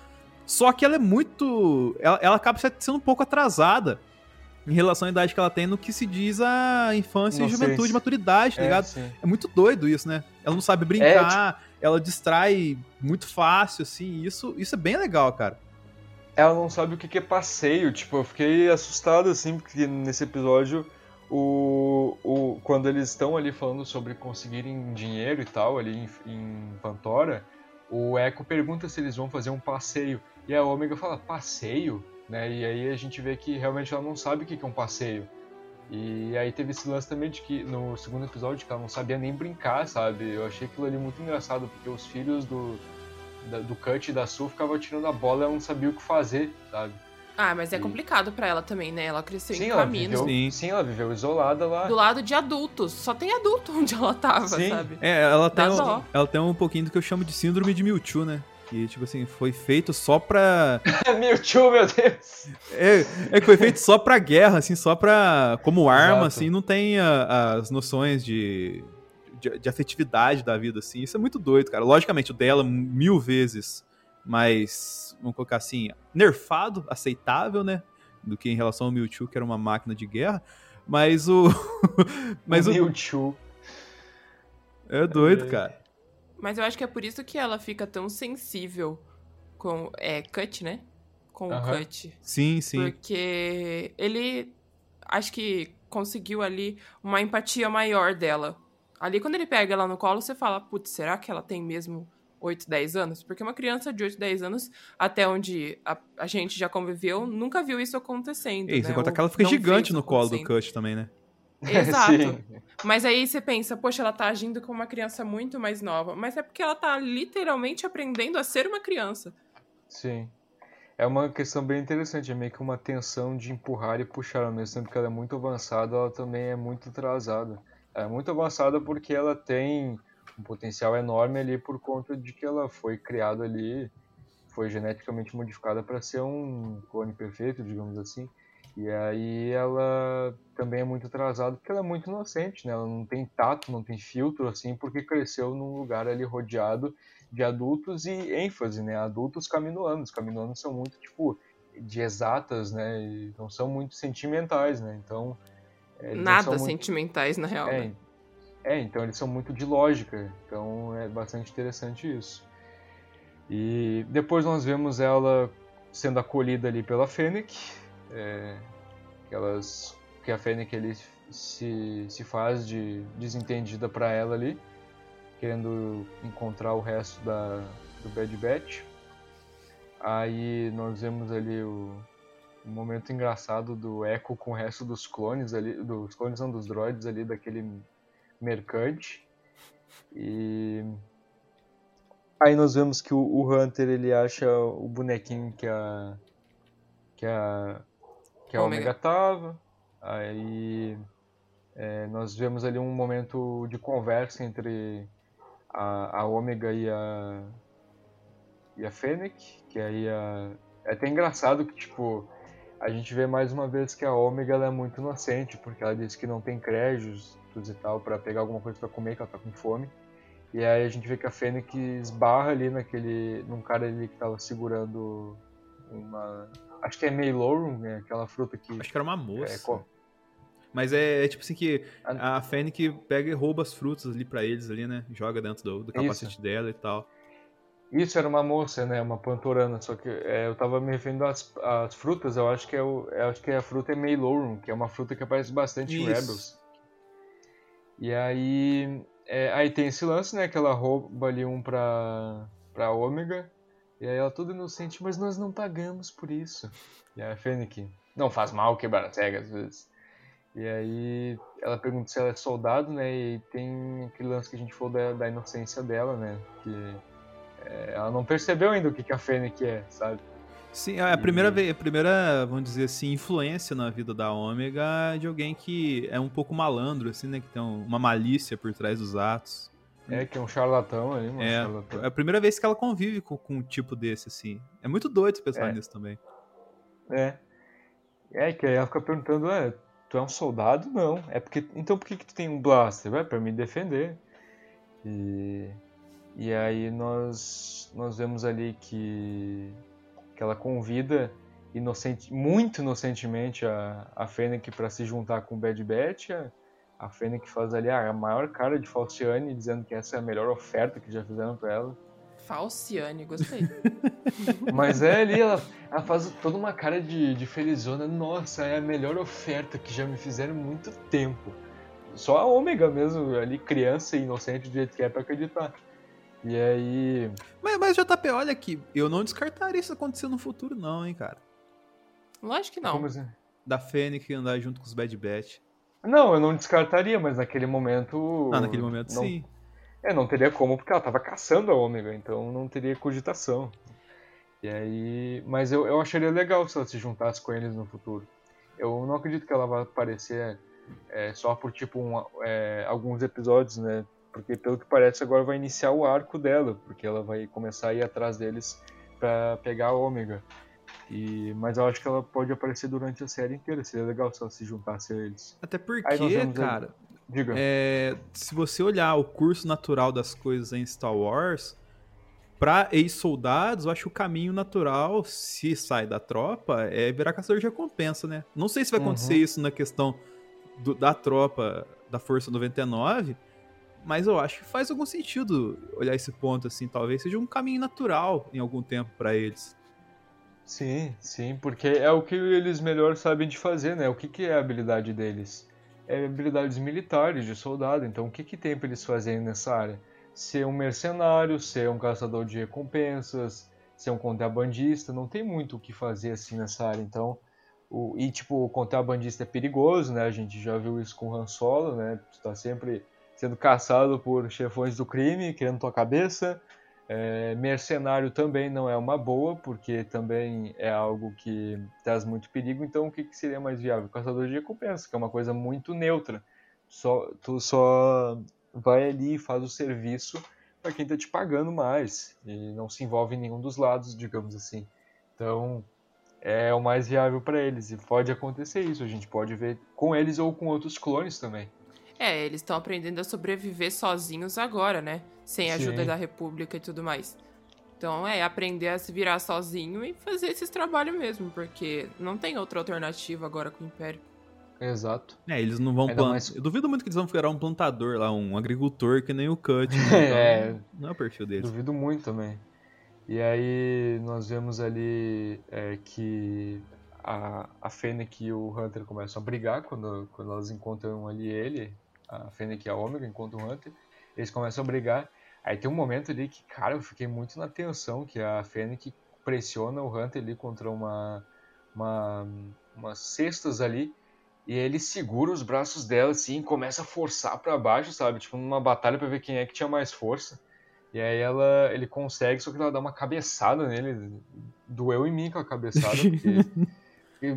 Só que ela é muito. Ela, ela acaba sendo um pouco atrasada em relação à idade que ela tem no que se diz a infância e juventude, maturidade, tá É, ligado? sim. É muito doido isso, né? Ela não sabe brincar, ela distrai muito fácil, assim. Isso, isso é bem legal, cara. ela não sabe o que é passeio. Tipo, eu fiquei assustado, assim, porque nesse episódio, o, o, quando eles estão ali falando sobre conseguirem dinheiro e tal, ali em, em Pantora, o Echo pergunta se eles vão fazer um passeio. E a Ômega fala, passeio? Né? E aí a gente vê que realmente ela não sabe o que é um passeio. E aí teve esse lance também de que no segundo episódio que ela não sabia nem brincar, sabe? Eu achei aquilo ali muito engraçado, porque os filhos do, da- do Cut e da Su ficavam tirando a bola e ela não sabia o que fazer, sabe? Ah, mas é complicado pra ela também, né? Ela cresceu Sim em ela, Caminos, viveu, Sim. sim, ela viveu isolada lá. do lado de adultos. Só tem adulto onde ela tava, Sim. sabe? É, ela tem, um, ela tem um pouquinho do que eu chamo de síndrome de Mewtwo, né? Que, tipo assim, foi feito só pra. Mewtwo, meu Deus! É, é que foi feito só pra guerra, assim, só pra. como arma, Exato. assim, não tem a- as noções de, de, de afetividade da vida, assim. Isso é muito doido, cara. Logicamente, o dela mil vezes mais, vamos colocar assim, nerfado, aceitável, né? Do que em relação ao Mewtwo, que era uma máquina de guerra. Mas o. mas o. Mewtwo. É doido, É. cara. Mas eu acho que é por isso que ela fica tão sensível com. É, Cut, né? Com o Aham. Cut. Sim, sim. Porque ele acho que conseguiu ali uma empatia maior dela. Ali quando ele pega ela no colo, você fala, putz, será que ela tem mesmo 8, 10 anos? Porque uma criança de 8, 10 anos, até onde a, a gente já conviveu, nunca viu isso acontecendo. E né? contar Ou que ela fica gigante no colo do. Cut também, né? Exato. Mas aí você pensa, poxa, ela tá agindo como uma criança muito mais nova. Mas é porque ela tá literalmente aprendendo a ser uma criança. Sim. É uma questão bem interessante, é meio que uma tensão de empurrar e puxar, ao mesmo tempo que ela é muito avançada, ela também é muito atrasada. Ela é muito avançada porque ela tem um potencial enorme ali por conta de que ela foi criada ali, foi geneticamente modificada para ser um clone perfeito, digamos assim. E aí ela também é muito atrasada porque ela é muito inocente, né? Ela não tem tato, não tem filtro, assim, porque cresceu num lugar ali rodeado de adultos e ênfase, né? Adultos caminoanos. Caminoanos são muito, tipo, de exatas, né? E não são muito sentimentais, né? Então... é, Nada muito- sentimentais, na real. é, né? é, então eles são muito de lógica, então é bastante interessante isso. E depois nós vemos ela sendo acolhida ali pela Fennec, é, que, elas, que a Fennec ele se, se faz de desentendida para ela ali. querendo encontrar o resto da, do Bad Batch. Aí nós vemos ali o, o momento engraçado do Echo com o resto dos clones ali, dos clones não, dos droids ali daquele mercante. E aí nós vemos que o, o Hunter ele acha o bonequinho que a que a que a Ômega. Omega tava. Aí é, nós vemos ali um momento de conversa entre a, a Ômega e a e a Fennec, que aí a, é até engraçado que tipo a gente vê mais uma vez que a Ômega ela é muito inocente, porque ela disse que não tem créditos e tal pra pegar alguma coisa pra comer, que ela tá com fome. E aí a gente vê que a Fennec esbarra ali naquele num cara ali que tava segurando uma acho que é Meilorum, né, aquela fruta que Acho que era uma moça. é, co- Mas é, é tipo assim que A- a Fennec pega e rouba as frutas ali pra eles ali, né? Joga dentro do, do capacete dela e tal. Isso era uma moça, né? Uma pantorana, só que é, eu tava me referindo às, às frutas, eu acho que é o, acho que a fruta é Meilorum, que é uma fruta que aparece bastante em Isso. Rebels. E aí, é, aí tem esse lance, né? Que ela rouba ali um pra, pra Ômega, e aí ela toda inocente, mas nós não pagamos por isso. E a Fennec, não faz mal quebrar as regras às vezes. E aí ela pergunta se ela é soldado, né? E tem aquele lance que a gente falou da, da inocência dela, né? Que é, ela não percebeu ainda o que, que a Fennec é, sabe? Sim, é a primeira vez, a primeira, vamos dizer assim, influência na vida da Ômega de alguém que é um pouco malandro, assim, né? Que tem um- uma malícia por trás dos atos. É, que é um charlatão ali, um É, charlatão. é a primeira vez que ela convive com, com um tipo desse, assim. É muito doido pensar É. nisso também. É. É, que aí ela fica perguntando, é, tu é um soldado? Não. É porque. Então por que, que tu tem um blaster? É, pra me defender. E. E aí nós. Nós vemos ali que. Que ela convida inocente, muito inocentemente a, a Fennec pra se juntar com o Bad Batch. A, a Fennec faz ali a maior cara de Falciane, dizendo que essa é a melhor oferta que já fizeram pra ela. Falciane, gostei. Mas é ali, ela, ela faz toda uma cara de, de felizona. Nossa, é a melhor oferta que já me fizeram há muito tempo. Só a Ômega mesmo, ali, criança e inocente do jeito que é pra acreditar. E aí. Mas, mas JP, olha aqui, eu não descartaria isso acontecer no futuro, não, hein, cara. Lógico que não. Como assim? Da Fennec andar junto com os Bad Batch. Não, eu não descartaria, mas naquele momento. Ah, naquele momento, não, sim. É, não teria como, porque ela tava caçando a Ômega, então não teria cogitação. E aí. Mas eu, eu acharia legal se ela se juntasse com eles no futuro. Eu não acredito que ela vá aparecer é, só por tipo um, é, alguns episódios, né? Porque pelo que parece agora vai iniciar o arco dela, porque ela vai começar a ir atrás deles pra pegar a Ômega. E, mas eu acho que ela pode aparecer durante a série inteira. Seria legal se ela se juntasse a eles. Até porque, cara, Diga. é, se você olhar o curso natural das coisas em Star Wars, pra ex-soldados, eu acho que o caminho natural, se sai da tropa, é virar caçador de recompensa, né? Não sei se vai acontecer Uhum. isso na questão do- da tropa da Força 99, mas eu acho que faz algum sentido olhar esse ponto assim. Talvez seja um caminho natural em algum tempo pra eles. Sim, sim, porque é o que eles melhor sabem de fazer, né? O que, que é a habilidade deles? É habilidades militares, de soldado. Então, o que, que tem pra eles fazerem nessa área? Ser um mercenário, ser um caçador de recompensas, ser um contrabandista. Não tem muito o que fazer assim nessa área. Então, o, e tipo, o contrabandista é perigoso, né? A gente já viu isso com o Han Solo, né? Tu tá sempre sendo caçado por chefões do crime, querendo tua cabeça. É, mercenário também não é uma boa, porque também é algo que traz muito perigo. Então, o que, que seria mais viável? Caçador de recompensa, que é uma coisa muito neutra. Só, tu só vai ali e faz o serviço para quem está te pagando mais e não se envolve em nenhum dos lados, digamos assim. Então, é o mais viável para eles e pode acontecer isso. A gente pode ver com eles ou com outros clones também. É, eles estão aprendendo a sobreviver sozinhos agora, né? Sem a ajuda Sim. da República e tudo mais. Então é aprender a se virar sozinho e fazer esses trabalhos mesmo, porque não tem outra alternativa agora com o Império. Exato. É, eles não vão plantar. mais- Eu duvido muito que eles vão virar um plantador lá, um agricultor que nem o Cut. né? É. Então, Não é o perfil deles. Duvido muito também. E aí nós vemos ali é, que a, a Fennec e o Hunter começam a brigar quando, quando elas encontram ali ele. A Fennec e a Omega encontram o Hunter. Eles começam a brigar. Aí tem um momento ali que, cara, eu fiquei muito na tensão, que a Fennec pressiona o Hunter ali contra uma, uma umas cestas ali e ele segura os braços dela assim, e começa a forçar para baixo, sabe? Tipo numa batalha para ver quem é que tinha mais força. E aí ela, ele consegue, só que ela dá uma cabeçada nele. Doeu em mim com a cabeçada, porque,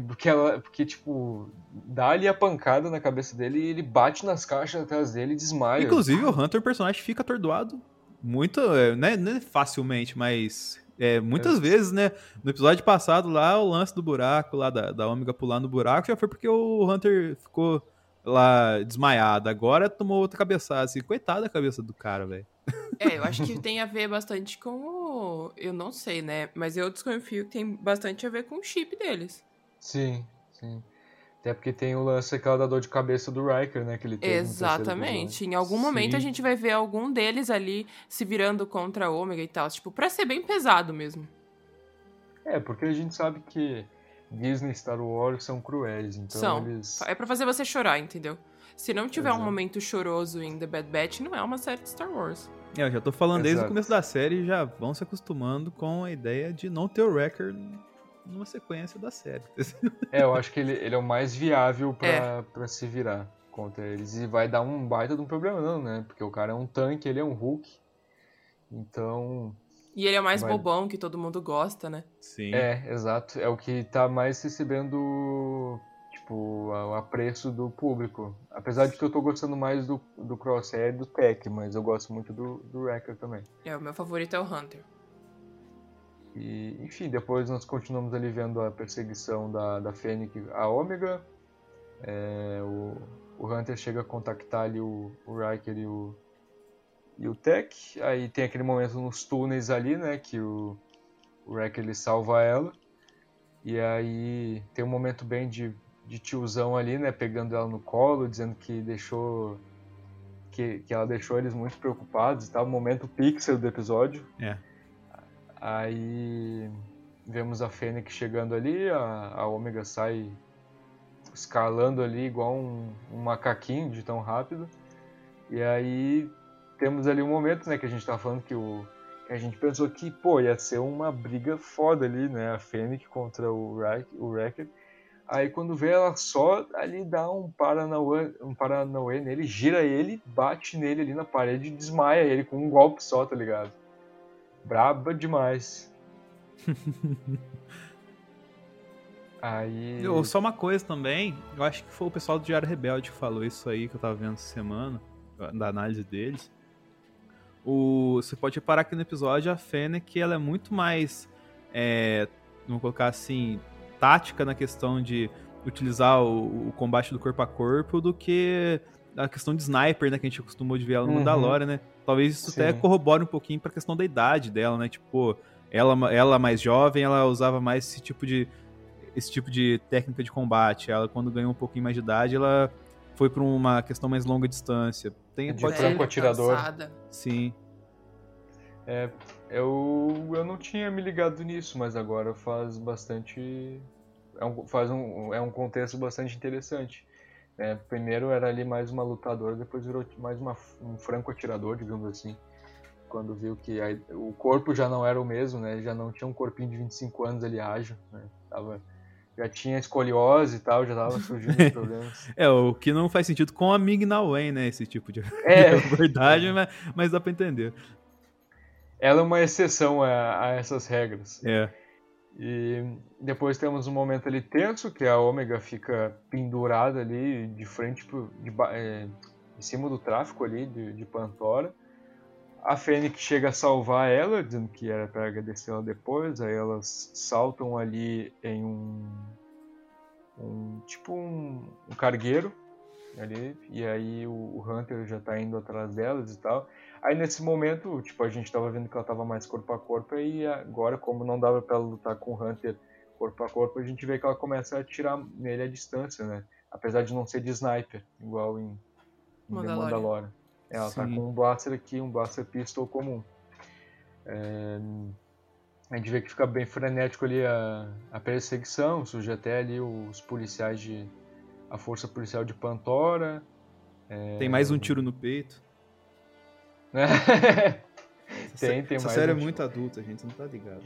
porque, ela, porque tipo, dá ali a pancada na cabeça dele e ele bate nas caixas atrás dele e desmaia. Inclusive, o Hunter, o personagem, fica atordoado muito, é, né, não é facilmente, mas é, muitas é. vezes, né? No episódio passado lá, o lance do buraco, lá da, da Ômega pular no buraco, já foi porque o Hunter ficou lá desmaiado. Agora tomou outra cabeçada, assim. Coitada da cabeça do cara, velho. É, eu acho que tem a ver bastante com o... Eu não sei, né? Mas eu desconfio que tem bastante a ver com o chip deles. Sim, sim. Até porque tem o lance aquela da dor de cabeça do Riker, né? Que ele teve Exatamente. Em algum momento Sim. a gente vai ver algum deles ali se virando contra a Ômega e tal. Tipo, pra ser bem pesado mesmo. É, porque a gente sabe que Disney e Star Wars são cruéis, então são. eles... É pra fazer você chorar, entendeu? Se não tiver Exato. um momento choroso em The Bad Batch, não é uma série de Star Wars. É, eu já tô falando Exato. desde o começo da série e já vão se acostumando com a ideia de não ter o Wrecker numa sequência da série. É, eu acho que ele, ele é o mais viável pra, é. Pra se virar contra eles. E vai dar um baita de um problema, não, né? Porque o cara é um tanque, ele é um Hulk. Então. E ele é mais vai... bobão, que todo mundo gosta, né? Sim. É, exato. É o que tá mais recebendo, tipo, o apreço do público. Apesar de que eu tô gostando mais do, do Crosshair e do Tech, mas eu gosto muito do, do Wrecker também. É, o meu favorito é o Hunter. E, enfim, depois nós continuamos ali vendo a perseguição da, da Fênix a Ômega. É, o, o Hunter chega a contactar ali o, o Riker e o, e o Tech. Aí tem aquele momento nos túneis ali, né? Que o, o Riker ele salva ela. E aí tem um momento bem de, de tiozão ali, né? Pegando ela no colo, dizendo que deixou. Que, que ela deixou eles muito preocupados e tal. Momento pixel do episódio. É. Aí vemos a Fênix chegando ali, a, a Ômega sai escalando ali igual um, um, macaquinho de tão rápido. E aí temos ali um momento, né, que a gente tá falando que o que a gente pensou que, pô, ia ser uma briga foda ali, né, a Fênix contra o, Rack, o. Aí quando vê ela só ali dá um Paranauê, um Paranauê nele, gira ele, bate nele ali na parede e desmaia ele com um golpe só, tá ligado? Braba demais. aí. Eu, só uma coisa também, eu acho que foi o pessoal do Diário Rebelde que falou isso aí que eu tava vendo essa semana, da análise deles. O, você pode reparar que no episódio a Fennec ela é muito mais, é, vamos colocar assim, tática na questão de utilizar o, o, combate do corpo a corpo do que a questão de sniper, né, que a gente costumou de ver ela no uhum. Mandalorian, né? Talvez isso Sim. até corrobore um pouquinho pra questão da idade dela, né? Tipo, ela, ela mais jovem, ela usava mais esse tipo de esse tipo de técnica de combate. Ela, quando ganhou um pouquinho mais de idade, ela foi para uma questão mais longa distância. Tem, de pode ser um atirador. Sim. É, eu, eu não tinha me ligado nisso, mas agora faz bastante. É um, faz um, é um contexto bastante interessante. É, primeiro era ali mais uma lutadora, depois virou mais uma, um franco atirador, digamos assim. Quando viu que a, o corpo já não era o mesmo, né? Já não tinha um corpinho de 25 anos ali ágil, né? Tava, já tinha escoliose e tal, já tava surgindo problemas. É, o que não faz sentido com a Ming-Na Wen, né? Esse tipo de, é. verdade, mas, mas dá pra entender. Ela é uma exceção a, a essas regras. É. E depois temos um momento ali tenso, que a Ômega fica pendurada ali de frente, pro, de, é, em cima do tráfico ali de, de Pantora. A Fênix chega a salvar ela, dizendo que era para agradecer ela depois. Aí elas saltam ali em um, um tipo um, um cargueiro ali, e aí o, o Hunter já tá indo atrás delas e tal. Aí nesse momento, tipo, a gente tava vendo que ela tava mais corpo a corpo e agora, como não dava pra ela lutar com o Hunter corpo a corpo, a gente vê que ela começa a atirar nele à distância, né? Apesar de não ser de sniper, igual em, em Mandalorian. Mandalorian. Ela tá Sim. tá com um blaster aqui, um blaster pistol comum. É... A gente vê que fica bem frenético ali a, a perseguição, surge até ali os policiais de... a força policial de Pantora. É... Tem mais um tiro no peito. tem, tem Essa mais. série é muito adulta, gente, você não tá ligado.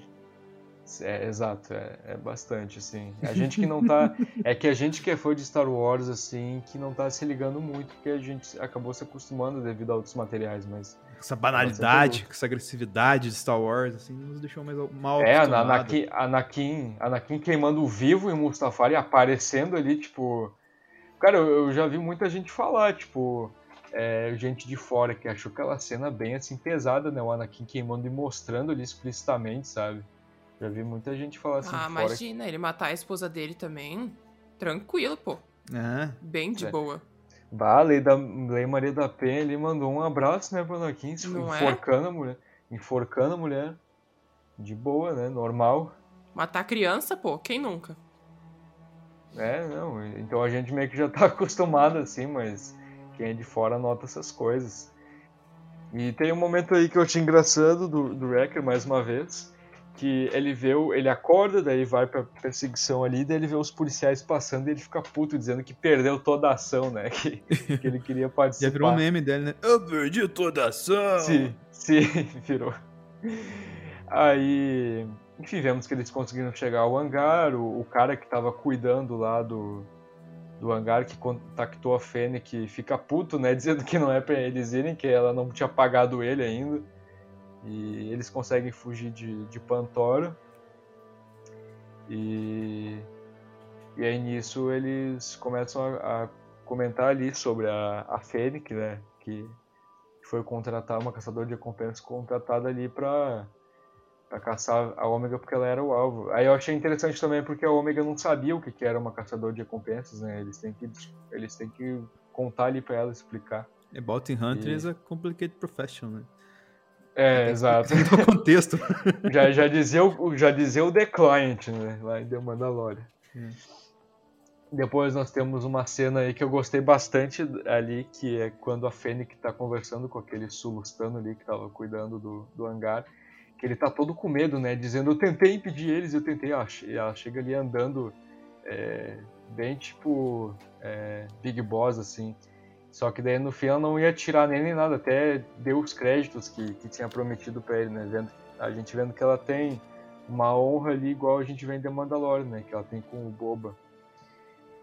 É, exato, é, é bastante, assim. A gente que não tá. É que a gente que é fã de Star Wars, assim, que não tá se ligando muito, porque a gente acabou se acostumando devido a outros materiais, mas. Essa banalidade, essa agressividade de Star Wars, assim, nos deixou mais mal É, a. Anakin, Anakin, Anakin queimando vivo em e aparecendo ali, tipo. Cara, eu, eu já vi muita gente falar, tipo. É, gente de fora que achou aquela cena bem assim pesada, né? O Anakin queimando e mostrando ali explicitamente, sabe? Já vi muita gente falar assim ah, de fora. imagina, ele matar a esposa dele também. Tranquilo, pô. É, Bem de É. boa. Bah, a Lei, da, Lei Maria da Penha ali mandou um abraço, né, pro Anakin, é? enforcando a mulher. Enforcando a mulher. De boa, né? Normal. Matar criança, pô, quem nunca? É, não. Então a gente meio que já tá acostumado assim, mas quem é de fora nota essas coisas. E tem um momento aí que eu achei engraçado do, do Wrecker, mais uma vez, que ele vê, o, ele acorda, daí vai pra perseguição ali, daí ele vê os policiais passando e ele fica puto, dizendo que perdeu toda a ação, né? Que, que ele queria participar. já virou um meme dele, né? Eu perdi toda a ação. Sim, sim, virou. Aí, enfim, vemos que eles conseguiram chegar ao hangar. O, o cara que tava cuidando lá do, do hangar, que contactou a Fennec, fica puto, né? Dizendo que não é pra eles irem, que ela não tinha pagado ele ainda. E eles conseguem fugir de, de Pantora. E, e aí nisso eles começam a, a comentar ali sobre a, a Fennec, né? Que foi contratar uma caçadora de recompensas contratada ali pra, pra caçar a Ômega porque ela era o alvo. Aí eu achei interessante também porque a Ômega não sabia o que, que era uma caçadora de recompensas, né? Eles têm que, eles têm que contar ali pra ela explicar. É, Bounty Hunter E- is a complicated profession, né? É, exato. Contexto. já, já, dizia o, já dizia o The Client, né? Lá em The Mandalorian. Hum. Depois nós temos uma cena aí que eu gostei bastante ali, que é quando a Fennec tá conversando com aquele sulustano ali que tava cuidando do, do hangar. Que ele tá todo com medo, né? Dizendo, eu tentei impedir eles, eu tentei. Che- ela chega ali andando é, bem tipo é, Big Boss, assim. Só que daí no fim ela não ia tirar nem, nem nada, até deu os créditos que, que tinha prometido pra ele, né? Vendo, a gente vendo que ela tem uma honra ali igual a gente vê em The Mandalorian, né? Que ela tem com o Boba.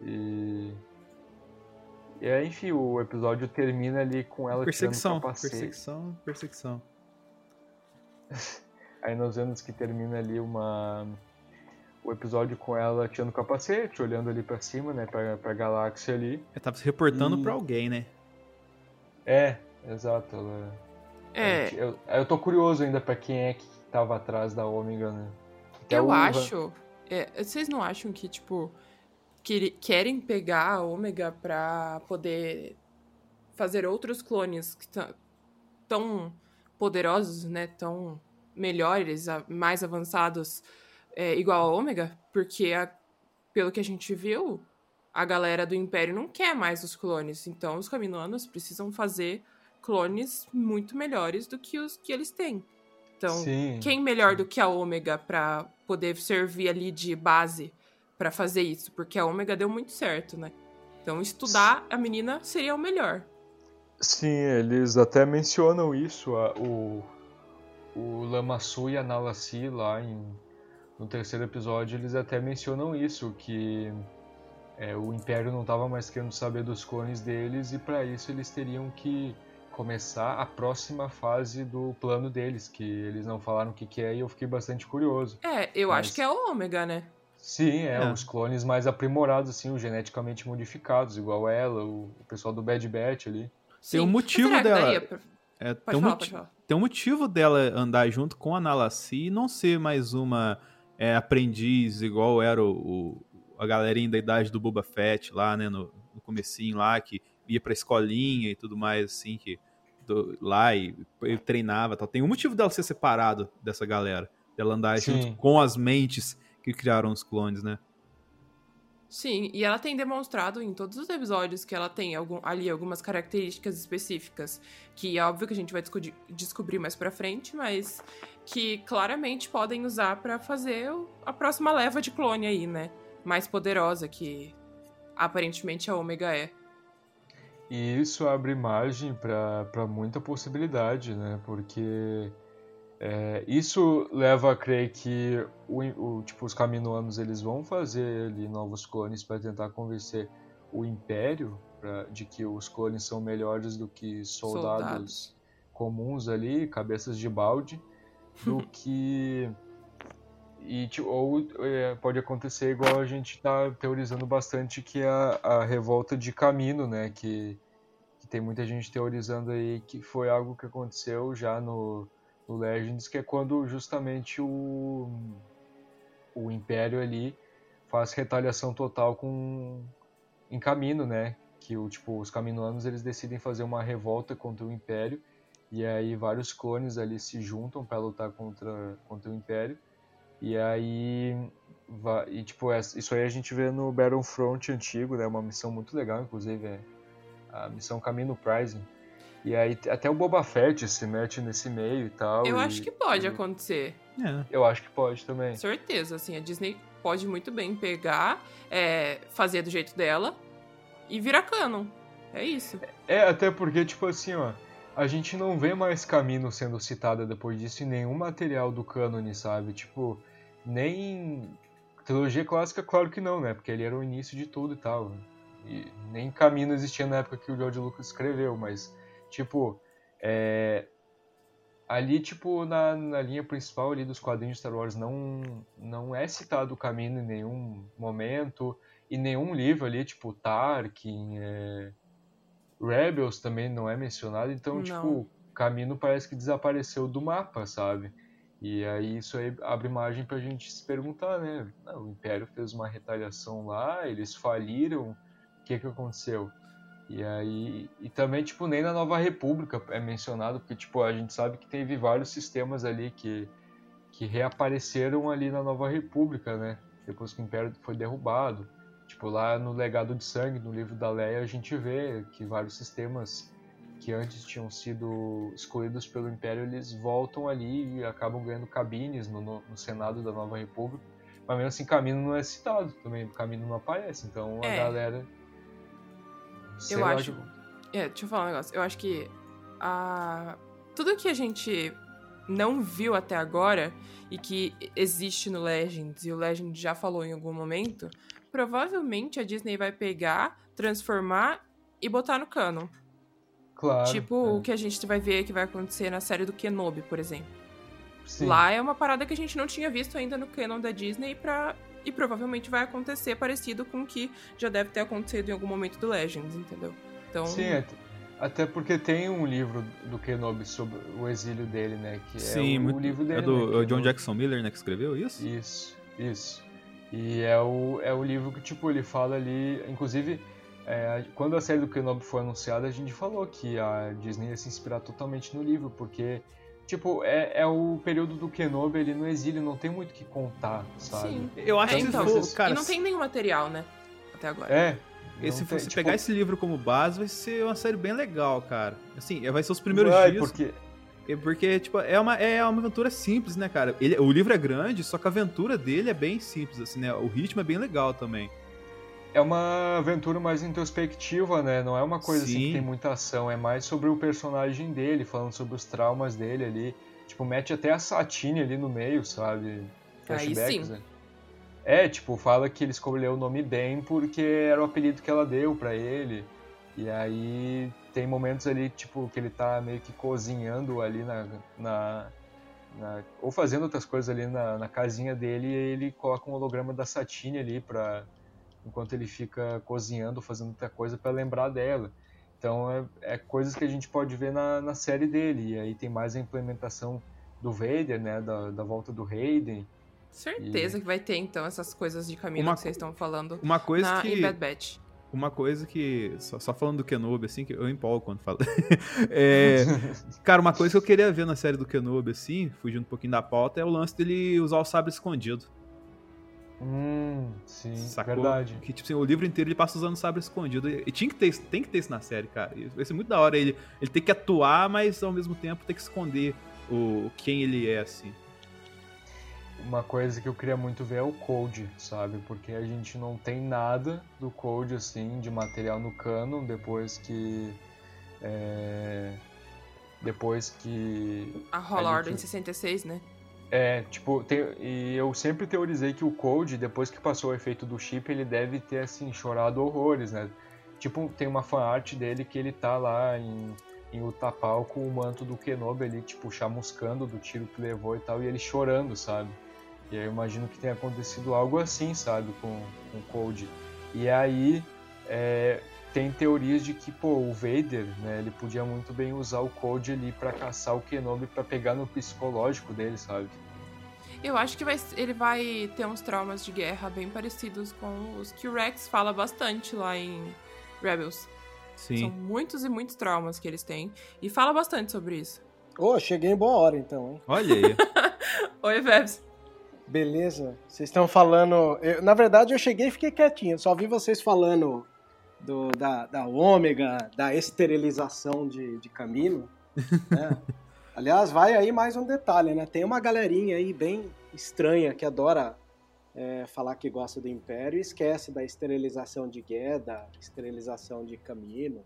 E. E aí, enfim, o episódio termina ali com ela Perseguição, tirando o capacete. perseguição, perseguição. Aí nós vemos que termina ali uma. O episódio com ela tirando o capacete, olhando ali pra cima, né? Pra, pra galáxia ali. Ela tava se reportando E- pra alguém, né? É, exato. Ela... É, Eu, eu tô curioso ainda pra quem é que tava atrás da Ômega, né? Até eu acho. é, vocês não acham que, tipo, que querem pegar a Ômega pra poder fazer outros clones que tão- tão poderosos, né? Tão melhores, mais avançados, é, igual a Ômega? Porque, a- pelo que a gente viu, a galera do Império não quer mais os clones. Então, os Caminoanos precisam fazer clones muito melhores do que os que eles têm. Então, Sim. quem melhor do que a Ômega pra poder servir ali de base pra fazer isso? Porque a Ômega deu muito certo, né? Então, estudar a menina seria o melhor. Sim, eles até mencionam isso, a- o, o Lamassu e a Nalassi lá em, no terceiro episódio, eles até mencionam isso, que é, o Império não estava mais querendo saber dos clones deles e para isso eles teriam que começar a próxima fase do plano deles, que eles não falaram o que, que é e eu fiquei bastante curioso. É, eu Mas- acho que é o Ômega, né? Sim, é, É. os clones mais aprimorados, assim, os geneticamente modificados, igual ela, o, o pessoal do Bad Batch ali. Tem um Sim. motivo dela. daria pra- É, Pode tem, um falar, pode falar. tem um motivo dela andar junto com a Nalassi e não ser mais uma é, aprendiz igual era o, o- a galerinha da idade do Boba Fett lá, né, no, no comecinho lá, que ia pra escolinha e tudo mais, assim, que do- lá e, e treinava e tal. Tem um motivo dela ser separado dessa galera, dela andar Sim. junto com as mentes que criaram os clones, né? Sim, e ela tem demonstrado em todos os episódios que ela tem algum- ali algumas características específicas, que é óbvio que a gente vai descobrir, mais pra frente, mas que claramente podem usar pra fazer a próxima leva de clone aí, né? Mais poderosa que aparentemente a Ômega é. E isso abre margem para muita possibilidade, né? Porque é, isso leva a crer que o, o, tipo, os caminoanos eles vão fazer ali novos clones para tentar convencer o Império pra, de que os clones são melhores do que soldados, Soldados. comuns ali, cabeças de balde, do que e ou é, pode acontecer igual a gente tá teorizando bastante que é a, a revolta de Camino, né, que, que tem muita gente teorizando aí que foi algo que aconteceu já no, no Legends, que é quando justamente o o Império ali faz retaliação total com em Camino, né? Que o tipo os Caminoanos eles decidem fazer uma revolta contra o Império e aí vários clones ali se juntam para lutar contra contra o Império e aí e tipo isso aí a gente vê no Battlefront antigo, né? Uma missão muito legal, inclusive é a missão Camino Prising. E aí até o Boba Fett se mete nesse meio e tal. Eu e- acho que pode e- acontecer. É. Eu acho que pode também. Certeza, assim, a Disney pode muito bem pegar, é, fazer do jeito dela e virar canon. É isso. É, até porque, tipo assim, ó, a gente não vê mais Camino sendo citada depois disso em nenhum material do cânone, sabe? Tipo, nem. Trilogia clássica, claro que não, né? Porque ele era o início de tudo e tal. E nem Camino existia na época que o George Lucas escreveu, mas, tipo, é. Ali, tipo, na, na linha principal ali dos quadrinhos de Star Wars não, não é citado o Camino em nenhum momento, em nenhum livro ali, tipo, Tarkin, é... Rebels também não é mencionado, então, Não. tipo, Camino parece que desapareceu do mapa, sabe? E aí isso aí abre margem pra gente se perguntar, né? Ah, o Império fez uma retaliação lá, eles faliram, o que que aconteceu? E aí, e também, tipo, nem na Nova República é mencionado, porque, tipo, a gente sabe que teve vários sistemas ali que, que reapareceram ali na Nova República, né? Depois que o Império foi derrubado. Tipo, lá no Legado de Sangue, no livro da Leia, a gente vê que vários sistemas que antes tinham sido escolhidos pelo Império, eles voltam ali e acabam ganhando cabines no, no, no Senado da Nova República. Mas mesmo assim, Camino não é citado também, Camino não aparece, então a É. galera... sei Eu lá, acho. É, deixa eu falar um negócio. Eu acho que a... tudo que a gente não viu até agora e que existe no Legends e o Legend já falou em algum momento, provavelmente a Disney vai pegar, transformar e botar no canon. Claro. tipo é. o que a gente vai ver que vai acontecer na série do Kenobi, por exemplo. Sim. Lá é uma parada que a gente não tinha visto ainda no canon da Disney pra... e provavelmente vai acontecer parecido com o que já deve ter acontecido em algum momento do Legends, entendeu? Então, Sim, até, até porque tem um livro do Kenobi sobre o exílio dele, né? Que Sim, é o, muito. o livro dele. é do né, é John. Jackson Miller, né, que escreveu isso? Isso, isso. E é o, é o livro que, tipo, ele fala ali. Inclusive, é, quando a série do Kenobi foi anunciada, a gente falou que a Disney ia se inspirar totalmente no livro, porque, tipo, é, é o período do Kenobi ali no exílio, não tem muito o que contar, sabe? Sim. Eu acho É, que então, for, cara, e não tem nenhum material, né? Até agora. É. E se tem- tipo, pegar esse livro como base, vai ser uma série bem legal, cara. Assim, vai ser os primeiros vai, dias. Porque, é Porque, tipo, é uma, é uma aventura simples, né, cara? Ele, o livro é grande, só que a aventura dele é bem simples, assim, né? O ritmo é bem legal também. É uma aventura mais introspectiva, né? Não é uma coisa assim Sim. que tem muita ação, é mais sobre o personagem dele, falando sobre os traumas dele ali. Tipo, mete até a Satine ali no meio, sabe? Aí Flashbacks, sim. né? É, tipo, fala que ele escolheu o nome Ben porque era o apelido que ela deu pra ele. E aí tem momentos ali, tipo, que ele tá meio que cozinhando ali na. na, na- ou fazendo outras coisas ali na, na casinha dele e ele coloca um holograma da Satine ali pra. Enquanto ele fica cozinhando, fazendo outra coisa pra lembrar dela. Então é, é coisas que a gente pode ver na, na série dele. E aí tem mais a implementação do Vader, né? Da, da volta do Hayden. Certeza que vai ter, então, essas coisas de caminho Uma que vocês estão falando Uma coisa na, que. em Bad Batch. Uma coisa que. Só, só falando do Kenobi, assim, que eu empolgo quando falo. É, cara, uma coisa que eu queria ver na série do Kenobi, assim, fugindo um pouquinho da pauta, é o lance dele usar o sabre escondido. Hum, sim, Sacou? verdade. Que, tipo assim, o livro inteiro ele passa usando sabre escondido. E tinha que ter, isso- tem que ter isso na série, cara. Isso vai ser muito da hora ele, ele ter que atuar, mas ao mesmo tempo ter que esconder o, quem ele é, assim. uma coisa que eu queria muito ver é o Code, sabe? Porque a gente não tem nada do Code, assim, de material no canon, depois que... É, depois que... A Roll Order em 66, né? É, tipo, e eu sempre teorizei que o Code, depois que passou o efeito do chip, ele deve ter, assim, chorado horrores, né? Tipo, tem uma fanart dele que ele tá lá em, em Utapau com o manto do Kenobi ali, tipo, chamuscando do tiro que levou e tal, e ele chorando, sabe? E aí eu imagino que tenha acontecido algo assim, sabe, com, com o Code. E aí é, tem teorias de que, pô, o Vader, né, ele podia muito bem usar o Code ali para caçar o Kenobi para pegar no psicológico dele, sabe? Eu acho que vai, ele vai ter uns traumas de guerra bem parecidos com os que o Rex fala bastante lá em Rebels. Sim. São muitos e muitos traumas que eles têm. E fala bastante sobre isso. Ô, oh, cheguei em boa hora então, hein? Olha aí. Oi, Vebs. Beleza. Vocês estão falando. Eu, na verdade, eu cheguei e fiquei quietinho. Só vi vocês falando do, da, da ômega, da esterilização de, de. Né? Aliás, vai aí mais um detalhe, né? Tem uma galerinha aí bem estranha que adora é, falar que gosta do Império e esquece da esterilização de Gueda, esterilização de Camino,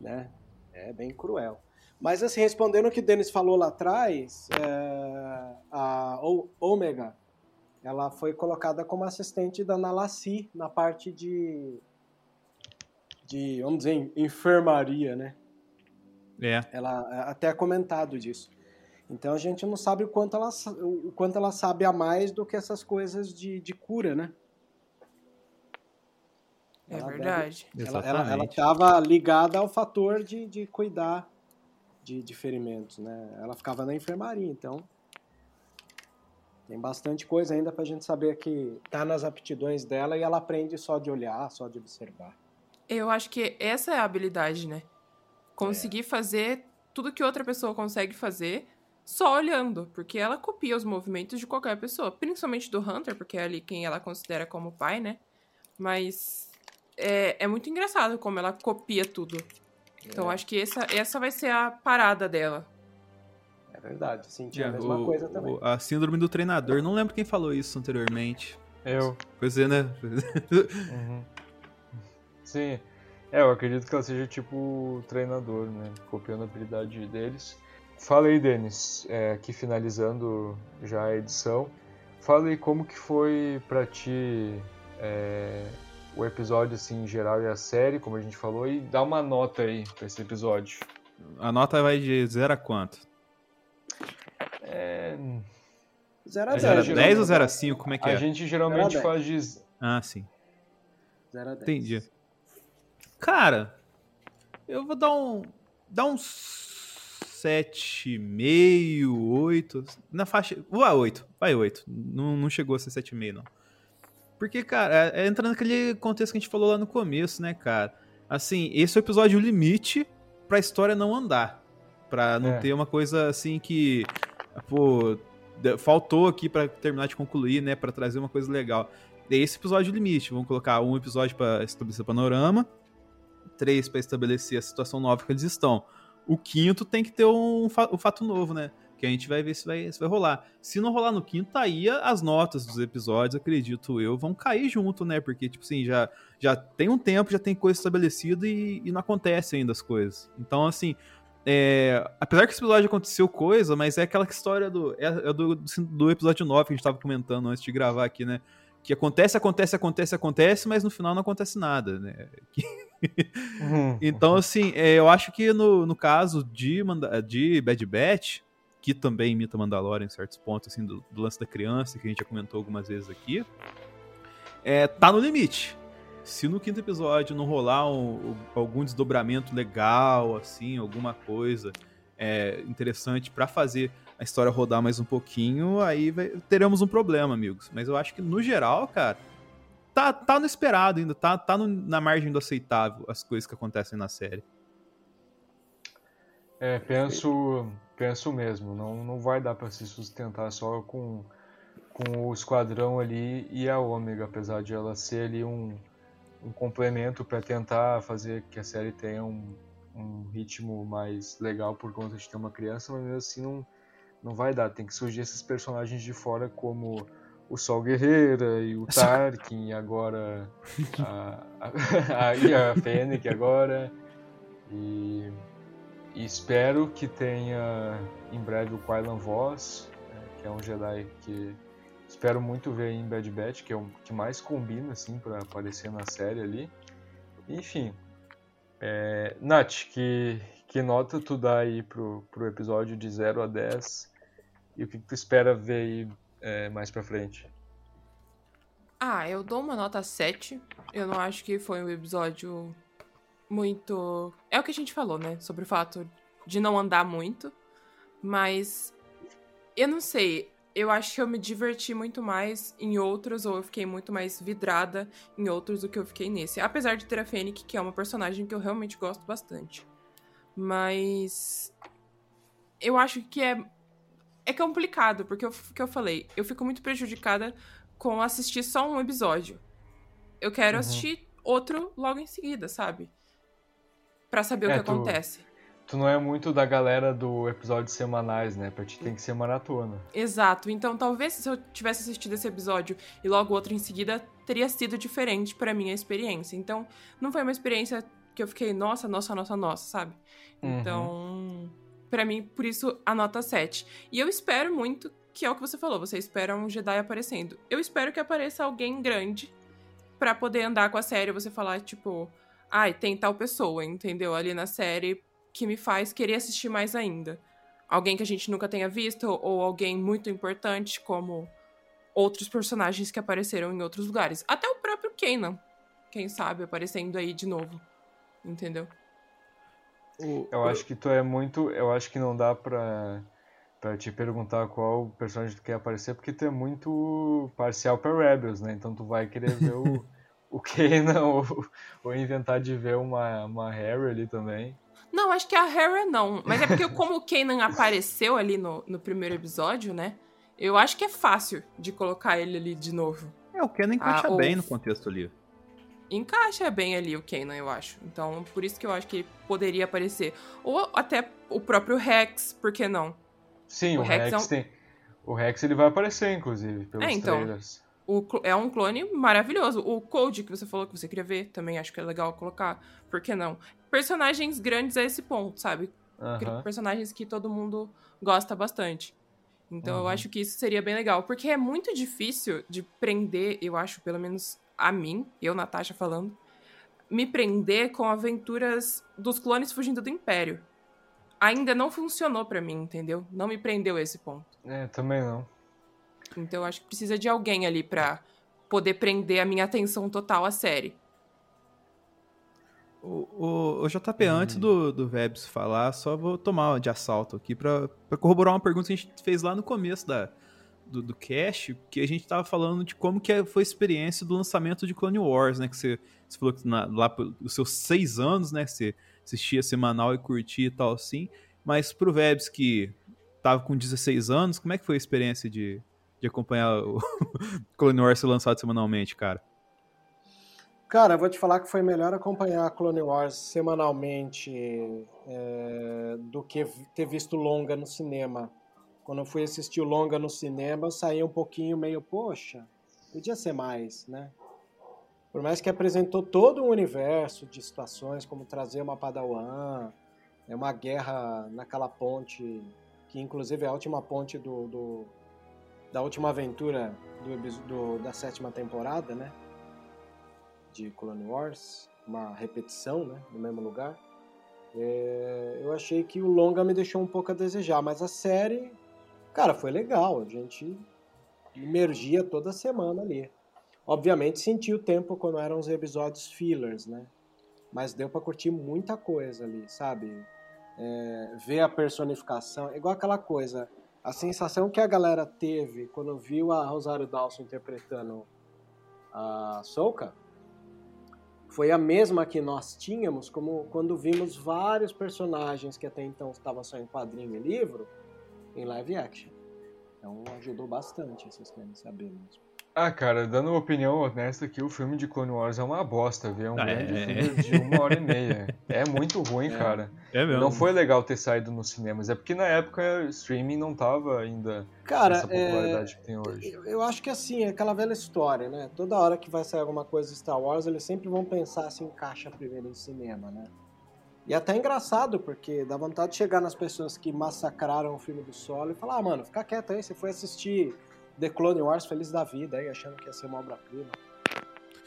né? É bem cruel. Mas assim, respondendo o que o Denis falou lá atrás, é, a Ômega, ela foi colocada como assistente da Nalassi na parte de, de, vamos dizer, enfermaria, né? É. Ela até é comentado disso. Então a gente não sabe o quanto ela, o quanto ela sabe a mais do que essas coisas de, de cura, né? É ela verdade. Deve, ela estava ligada ao fator de, de cuidar de, de ferimentos, né? Ela ficava na enfermaria, então tem bastante coisa ainda para a gente saber que tá nas aptidões dela e ela aprende só de olhar, só de observar. Eu acho que essa é a habilidade, né? Conseguir é. fazer tudo que outra pessoa consegue fazer só olhando, porque ela copia os movimentos de qualquer pessoa, principalmente do Hunter, porque é ali quem ela considera como pai, né? Mas é, é muito engraçado como ela copia tudo. Então É. acho que essa, essa vai ser a parada dela. É verdade, senti a É, mesma o- coisa também. o- a síndrome do treinador. Não lembro quem falou isso anteriormente. Eu. Pois é, né? Uhum. Sim. É, eu acredito que ela seja tipo o treinador, né? Copiando a habilidade deles. Fala aí, Denis, é, aqui finalizando já a edição. Fala aí como que foi pra ti é, o episódio assim em geral e a série, como a gente falou, e dá uma nota aí pra esse episódio. A nota vai de 0 a quanto? É, 0 a A 0. gente- 10 ou 0 a 5? Como é que a é? gente geralmente Zero a faz de. Ah, sim. 0 a 10. Entendi. Cara, eu vou dar um. Dar um 7,5, 8. Na faixa. Vai 8. Vai 8. Não, não chegou a ser 7,5, não. Porque, cara, é, entra naquele contexto que a gente falou lá no começo, né, cara? Assim, esse é o episódio limite pra história não andar. Pra não É. ter uma coisa assim que. Pô, faltou aqui pra terminar de concluir, né? Pra trazer uma coisa legal. É esse episódio limite. Vamos colocar um episódio pra estabelecer o panorama, três pra estabelecer a situação nova que eles estão. O quinto tem que ter um, um fato novo, né? Que a gente vai ver se vai, se vai rolar. Se não rolar no quinto, aí as notas dos episódios, acredito eu, vão cair junto, né? Porque, tipo assim, já, já tem um tempo, já tem coisa estabelecida e, e não acontece ainda as coisas. Então, assim, é, apesar que esse episódio aconteceu coisa, mas é aquela história do, é, é do, do episódio 9 que a gente tava comentando antes de gravar aqui, né? Que acontece, acontece, acontece, acontece, mas no final não acontece nada, né? Então, assim, é, eu acho que no, no caso de, de Bad Batch, que também imita Mandalorian em certos pontos, assim, do, do lance da criança, que a gente já comentou algumas vezes aqui, é, tá no limite. Se no quinto episódio não rolar um- um- algum desdobramento legal, assim, alguma coisa é, interessante pra fazer a história rodar mais um pouquinho, aí vai- teremos um problema, amigos. Mas eu acho que, no geral, cara, tá, tá no esperado ainda, tá, tá no- na margem do aceitável as coisas que acontecem na série. É, penso, penso mesmo. Não, não vai dar pra se sustentar só com, com o esquadrão ali e a Ômega, apesar de ela ser ali um, um complemento para tentar fazer que a série tenha um, um ritmo mais legal por conta de ter uma criança, mas mesmo assim não, não vai dar. Tem que surgir esses personagens de fora como o Sol Guerreira e o Tarkin e agora a, a, a, e a Fennec agora. E, e espero que tenha em breve o Kylan Voss, né, que é um Jedi que espero muito ver em Bad Batch, que é o que mais combina assim para aparecer na série ali. Enfim, é, Nath, que, que nota tu dá aí pro, pro episódio de 0 a 10 e o que, tu espera ver aí é, mais pra frente? Ah, eu dou uma nota 7. Eu não acho que foi um episódio muito. É o que a gente falou, né? Sobre o fato de não andar muito. Mas. Eu não sei. Eu acho que eu me diverti muito mais em outros, ou eu fiquei muito mais vidrada em outros do que eu fiquei nesse. Apesar de ter a Fennec, que é uma personagem que eu realmente gosto bastante. Mas. Eu acho que é. É complicado, porque o que eu falei, eu fico muito prejudicada com assistir só um episódio. Eu quero uhum. assistir outro logo em seguida, sabe? Pra saber é, o que tu, acontece. Tu não é muito da galera do episódio semanais, né? Pra ti tem que ser maratona. Exato. Então, talvez se eu tivesse assistido esse episódio e logo outro em seguida, teria sido diferente para minha experiência. Então, não foi uma experiência que eu fiquei, nossa, nossa, nossa, nossa, sabe? Uhum. Para mim, por isso a nota 7. E eu espero muito que é o que você falou, você espera um Jedi aparecendo. Eu espero que apareça alguém grande para poder andar com a série, você falar, tipo, ai, ah, tem tal pessoa, entendeu? Ali na série que me faz querer assistir mais ainda. Alguém que a gente nunca tenha visto, ou alguém muito importante, como outros personagens que apareceram em outros lugares. Até o próprio Kanan, quem sabe, aparecendo aí de novo. Entendeu? Eu acho que tu é muito. Eu acho que não dá pra para te perguntar qual personagem tu quer aparecer, porque tu é muito parcial para Rebels, né? Então tu vai querer ver o, o Kanan ou, ou inventar de ver uma, uma Harry ali também. Não, acho que a Harry não. Mas é porque como o Kanan apareceu ali no, no primeiro episódio, né? Eu acho que é fácil de colocar ele ali de novo. É, o Kanan encaixa ah, bem no contexto ali. Encaixa bem ali o Kanan, eu acho. Então, por isso que eu acho que poderia aparecer. Ou até o próprio Rex, por que não? Sim, o, o Rex, Rex é um... tem. O Rex ele vai aparecer, inclusive, pelos é, então, trailers. O, é um clone maravilhoso. O Code que você falou que você queria ver, também acho que é legal colocar. Por que não? Personagens grandes a esse ponto, sabe? Uh -huh. Personagens que todo mundo gosta bastante. Então eu acho que isso seria bem legal. Porque é muito difícil de prender, eu acho, pelo menos a mim, eu, Natasha, falando, me prender com aventuras dos clones fugindo do Império ainda não funcionou para mim, entendeu? Não me prendeu esse ponto. É, também não. Então eu acho que precisa de alguém ali pra poder prender a minha atenção total à série. O, o, o JP, hum. antes do, do Vebs falar, só vou tomar de assalto aqui pra, pra corroborar uma pergunta que a gente fez lá no começo da, do, do cast, que a gente tava falando de como que foi a experiência do lançamento de Clone Wars, né? Que você, você falou que na, lá os seus seis anos, né? Você assistia semanal e curtia e tal assim. Mas pro Vebs que tava com 16 anos, como é que foi a experiência de, de acompanhar o Clone Wars ser lançado semanalmente, cara? Cara, eu vou te falar que foi melhor acompanhar Clone Wars semanalmente é, do que ter visto longa no cinema. Quando eu fui assistir o longa no cinema, eu saí um pouquinho meio, poxa, podia ser mais, né? Por mais que apresentou todo um universo de situações, como trazer uma Padawan, é uma guerra naquela ponte, que inclusive é a última ponte do, do da última aventura do, do, da sétima temporada, né? De Clone Wars, uma repetição, né? No mesmo lugar. É, eu achei que o longa me deixou um pouco a desejar, mas a série, cara, foi legal. A gente emergia toda semana ali. Obviamente senti o tempo quando eram os episódios fillers, né? Mas deu para curtir muita coisa ali, sabe? É, ver a personificação, é igual aquela coisa, a sensação que a galera teve quando viu a Rosário Dawson interpretando a Soka foi a mesma que nós tínhamos como quando vimos vários personagens que até então estavam só em quadrinho e livro em live action. Então ajudou bastante, vocês querem saber mesmo. Ah, cara, dando uma opinião honesta aqui, o filme de Clone Wars é uma bosta, viu? É um Ah, grande é. filme de uma hora e meia. É muito ruim, cara. É mesmo. Não foi legal ter saído nos cinemas. É porque na época streaming não tava ainda Cara, essa é, popularidade que tem hoje. eu, eu acho que assim, é aquela velha história, né? Toda hora que vai sair alguma coisa de Star Wars, eles sempre vão pensar se encaixa primeiro em cinema, né? E é até engraçado, porque dá vontade de chegar nas pessoas que massacraram o filme do solo e falar, ah, mano, fica quieto aí, você foi assistir The Clone Wars feliz da vida aí, achando que ia ser uma obra-prima.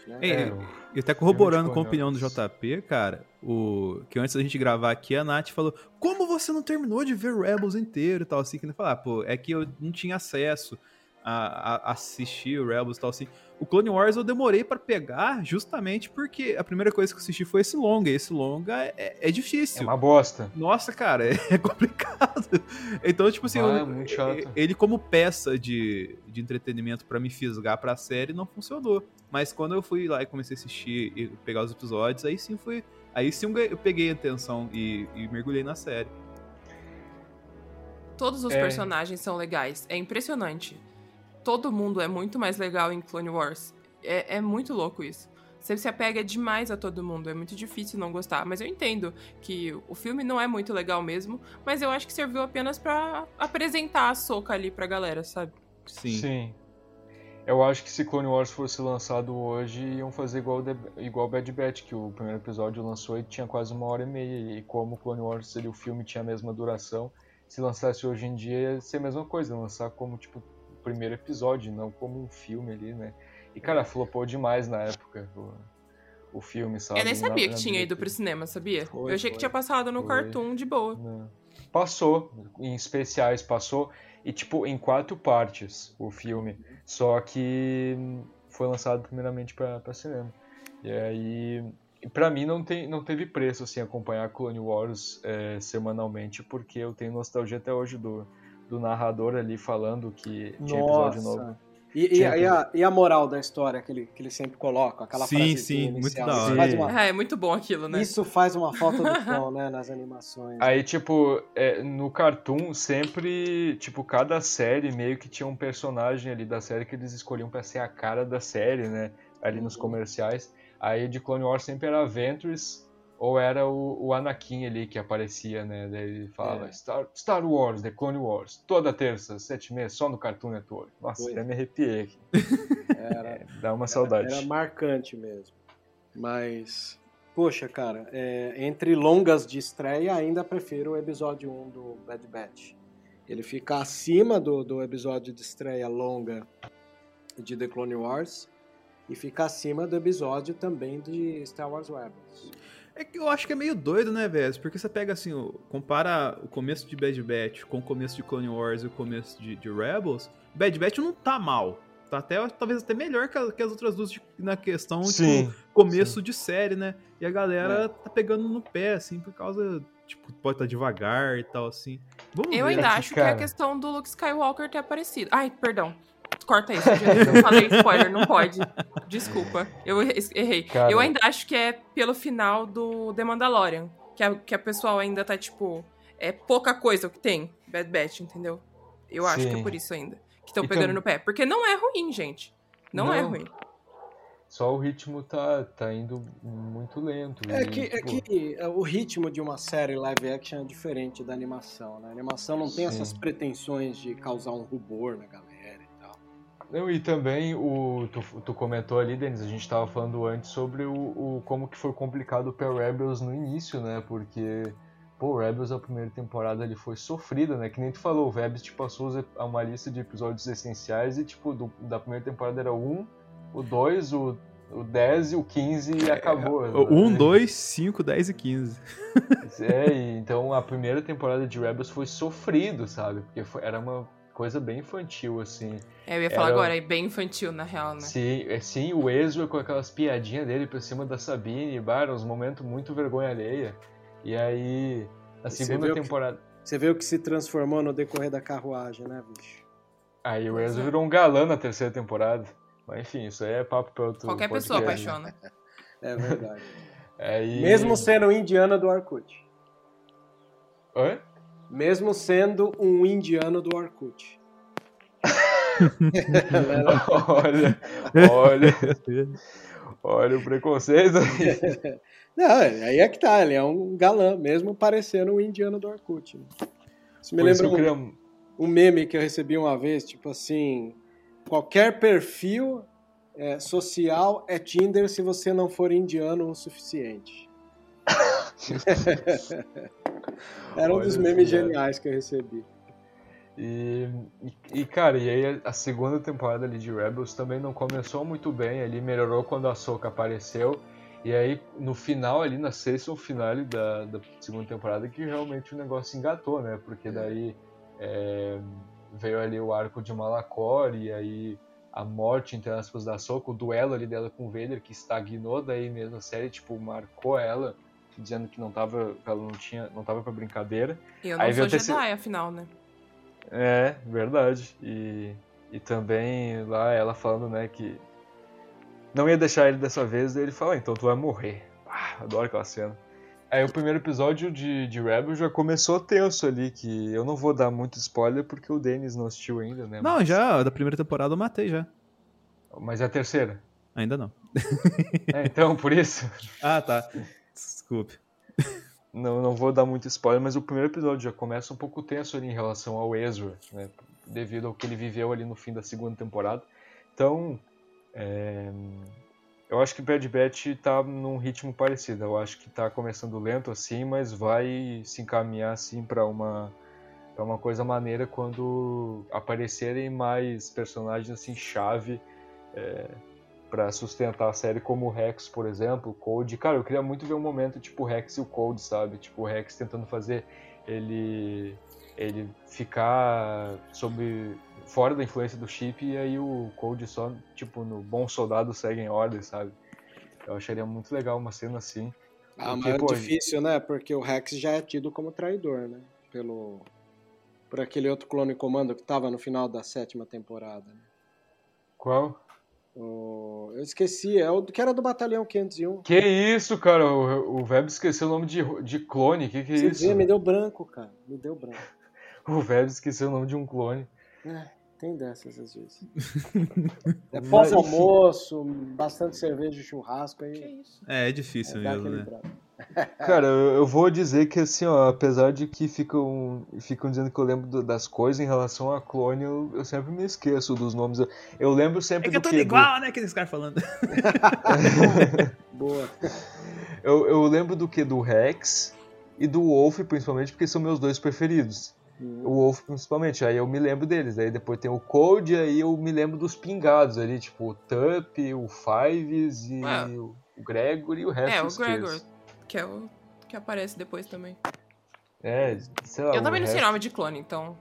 Né? É, É, E até corroborando com a opinião do JP, cara, o que antes da gente gravar aqui, a Nath falou: Como você não terminou de ver Rebels inteiro e tal, assim? Que ele falou: ah, pô, é que eu não tinha acesso a, a assistir o Rebels e tal, assim. O Clone Wars eu demorei pra pegar justamente porque a primeira coisa que eu assisti foi esse longa. E esse longa é, é É difícil. uma bosta. Nossa, cara, é complicado. Então, tipo assim, Ah, eu- é muito chato. ele como peça de, de entretenimento pra me fisgar pra série não funcionou. Mas quando eu fui lá e comecei a assistir e pegar os episódios, aí sim foi. Aí sim eu peguei a atenção e, e mergulhei na série. Todos os É. personagens são legais. É impressionante. Todo mundo é muito mais legal em Clone Wars. É, é muito louco isso. Você se apega demais a todo mundo. É muito difícil não gostar. Mas eu entendo que o filme não é muito legal mesmo. Mas eu acho que serviu apenas pra apresentar a soca ali pra galera, sabe? Sim. Eu acho que se Clone Wars fosse lançado hoje, iam fazer igual, The, igual Bad Batch, que o primeiro episódio lançou e tinha quase uma hora e meia. E como Clone Wars seria o filme tinha a mesma duração, se lançasse hoje em dia ia ser a mesma coisa, lançar como tipo primeiro episódio, não como um filme ali, né? E cara, flopou demais na época o, o filme, sabe? eu nem sabia Na- que tinha ido pro cinema, sabia? Foi, eu achei que foi. tinha passado no Foi. Cartoon de boa. Não. Passou, em especiais passou, e tipo, em quatro partes o filme. Só que foi lançado primeiramente pra pra cinema. E aí, pra mim não, tem, não teve preço assim acompanhar Clone Wars é, semanalmente, porque eu tenho nostalgia até hoje do, do narrador ali falando que tinha episódio novo. E, e, e a, e a moral da história que ele, que ele sempre coloca, aquela Sim, frasezinha sim, muito inicial. da Isso hora. uma- Ah, é muito bom aquilo, né? Isso faz uma falta do cão, né, nas animações. Aí, tipo, é, no Cartoon, sempre, tipo, cada série meio que tinha um personagem ali da série que eles escolhiam pra ser a cara da série, né? Ali nos comerciais. Aí de Clone Wars sempre era Ventress ou era o, o Anakin ali que aparecia, né? Daí ele fala É. Star, Star Wars, The Clone Wars, toda terça, sete meia, só no Cartoon Network. Nossa, até me arrepiei aqui. Era, Dá uma saudade. Era marcante mesmo. Mas, poxa, cara, é, entre longas de estreia, ainda prefiro o episódio 1 do Bad Batch. Ele fica acima do, do episódio de estreia longa de The Clone Wars e fica acima do episódio também de Star Wars Rebels. É que eu acho que é meio doido, né, Vez? Porque você pega assim, o- compara o começo de Bad Batch com o começo de Clone Wars e o começo de, de Rebels. Bad Batch não tá mal. Tá até, talvez até melhor que, a- que as outras duas de- na questão, Sim. tipo, começo de série, né? E a galera tá pegando no pé, assim, por causa, tipo, pode estar devagar e tal, assim. Vamos Eu ver. ainda que, acho que é a cara- questão do Luke Skywalker ter aparecido. Ai, perdão. Corta isso. Eu falei spoiler, não pode. Desculpa. Eu er- errei. Cara. Eu ainda acho que é pelo final do The Mandalorian. Que a, que a pessoa ainda tá, tipo. É pouca coisa o que tem. Bad Batch, entendeu? Eu acho que é Sim. por isso ainda. Que estão pegando tam- no pé. Porque não é ruim, gente. Não, é Não. ruim. Só o ritmo tá, tá indo muito lento. É e, que, é que é, o ritmo de uma série live action é diferente da animação, né? A animação não tem Sim. essas pretensões de causar um rubor na galera. Não, e também o tu, tu comentou ali, Denis, a gente tava falando antes sobre o, o como que foi complicado pra Rebels no início, né? Porque pô, Rebels a primeira temporada ele foi sofrida, né? Que nem tu falou, o Rebels te passou os ep- uma lista de episódios essenciais e tipo do- da primeira temporada era o 1, o 2, o o 10 e o 15 e acabou. O 1, 2, 5, 10 e 15. É, então a primeira temporada de Rebels foi sofrido, sabe? Porque foi- era uma coisa bem infantil, assim. É, eu ia falar Era- agora, é bem infantil, na real, né? Sim, é, sim, o Ezra com aquelas piadinhas dele por cima da Sabine, bar, uns momentos muito vergonha alheia. E aí, a segunda viu que- temporada. Você vê o que se transformou no decorrer da carruagem, né, bicho? Aí o Ezra é. virou um galã na terceira temporada. Mas enfim, isso aí é papo pra outro Qualquer pessoa podcast, né? apaixona. É verdade. Aí... Mesmo sendo indiano do Orkut. Oi? Mesmo sendo um indiano do Orkut. olha, olha, olha o preconceito aí. Não, aí é que tá, ele é um galã, mesmo parecendo um indiano do Orkut. né? Isso me Por isso lembra eu um, queria- um meme que eu recebi uma vez, tipo assim, qualquer perfil é, social é Tinder se você não for indiano o suficiente. Era um dos memes geniais que eu recebi. E, e, cara, e aí a segunda temporada ali de Rebels também não começou muito bem, ali melhorou quando a Soka apareceu. E aí, no final ali, na sexta finale da, da segunda temporada, que realmente o negócio engatou, né? Porque daí é, veio ali o arco de Malacor e aí a morte, entre aspas, da Soka, o duelo ali dela com o Vader, que estagnou daí mesmo a série, tipo, marcou ela, dizendo que não tava, que ela não tinha, não tava pra brincadeira. E eu não Aí sou Jedi, afinal, né? É, verdade. E, e também lá ela falando, né, que não ia deixar ele dessa vez, daí ele fala, "Ah, então tu vai morrer. Ah, adoro aquela cena. Aí o primeiro episódio de, de Rebel já começou tenso ali, que eu não vou dar muito spoiler porque o Denis não assistiu ainda, né? Não, mas, já, da primeira temporada eu matei já. Mas é a terceira. Ainda não. É, então, por isso, Ah, tá. Desculpe. não, não vou dar muito spoiler, mas o primeiro episódio já começa um pouco tenso ali em relação ao Ezra, né? Devido ao que ele viveu ali no fim da segunda temporada. Então, é, eu acho que Bad Batch tá num ritmo parecido. Eu acho que tá começando lento assim, mas vai se encaminhar assim para uma para uma coisa maneira quando aparecerem mais personagens assim chave para sustentar a série como o Rex, por exemplo, o Cold. Cara, eu queria muito ver um momento tipo o Rex e o Cold, sabe? Tipo o Rex tentando fazer ele ele ficar sob fora da influência do chip e aí o Cold só tipo no bom soldado segue em ordem, sabe? Eu acharia muito legal uma cena assim. Ah, Porque, mas pô, é difícil, né? Porque o Rex já é tido como traidor, né? Pelo... Por aquele outro clone comando que tava no final da sétima temporada. né? Qual? O... Eu esqueci, é o que era do Batalhão 501. Que isso, cara? O, o Web esqueceu o nome de, de clone. Que que é Você isso? vê, me deu branco, cara. Me deu branco. O Web esqueceu o nome de um clone. É, tem dessas às vezes. É pós-almoço, bastante cerveja e churrasco aí. É, é difícil É, mesmo, né? branco. Cara, eu eu vou dizer que assim, ó, apesar de que ficam, ficam dizendo que eu lembro do- das coisas em relação a clone, eu, eu sempre me esqueço dos nomes. Eu, eu lembro sempre É que é do tudo quê? Do- igual, né? Aqueles caras falando. Boa. eu, eu lembro do que? Do Rex e do Wolf, principalmente, porque são meus dois preferidos. O Wolf, principalmente, aí eu me lembro deles. Aí depois tem o Cold, aí eu me lembro dos pingados ali, tipo o Tup, o Fives e É. o Gregory e o resto É, eu o esqueço. Que é o que aparece depois também. É, sei lá. eu o também não sei resto- nome de clone, então.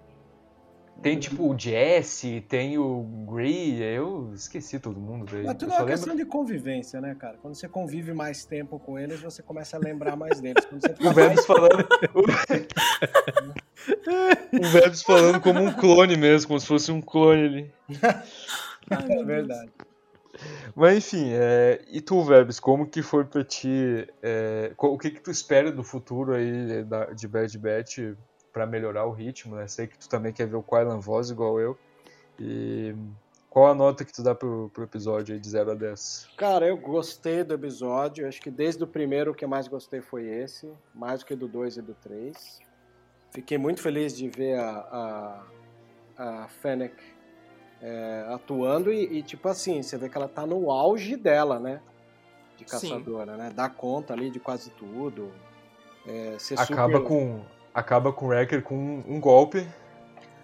Tem tipo o Jesse, tem o Gree, eu esqueci todo mundo daí. Mas tudo é uma questão lembro... de convivência, né, cara? Quando você convive mais tempo com eles, você começa a lembrar mais deles. Quando você fica O Vebs mais... falando. o Vebs falando como um clone mesmo, como se fosse um clone ali. É verdade. Mas enfim, é... e tu, Vebs, como que foi pra ti? é, O que que tu espera do futuro aí de Bad Batch pra melhorar o ritmo, né? Sei que tu também quer ver o Quailan Voz igual eu. E qual a nota que tu dá pro, pro episódio aí de 0 a 10? Cara, eu gostei do episódio. Acho que desde o primeiro o que eu mais gostei foi esse, mais do que do 2 e do 3. Fiquei muito feliz de ver a, a, a Fennec é, atuando e, e, tipo assim, você vê que ela tá no auge dela, né? De Sim. caçadora, né? Dá conta ali de quase tudo. É, Acaba super- com acaba com o Wrecker com um, um golpe.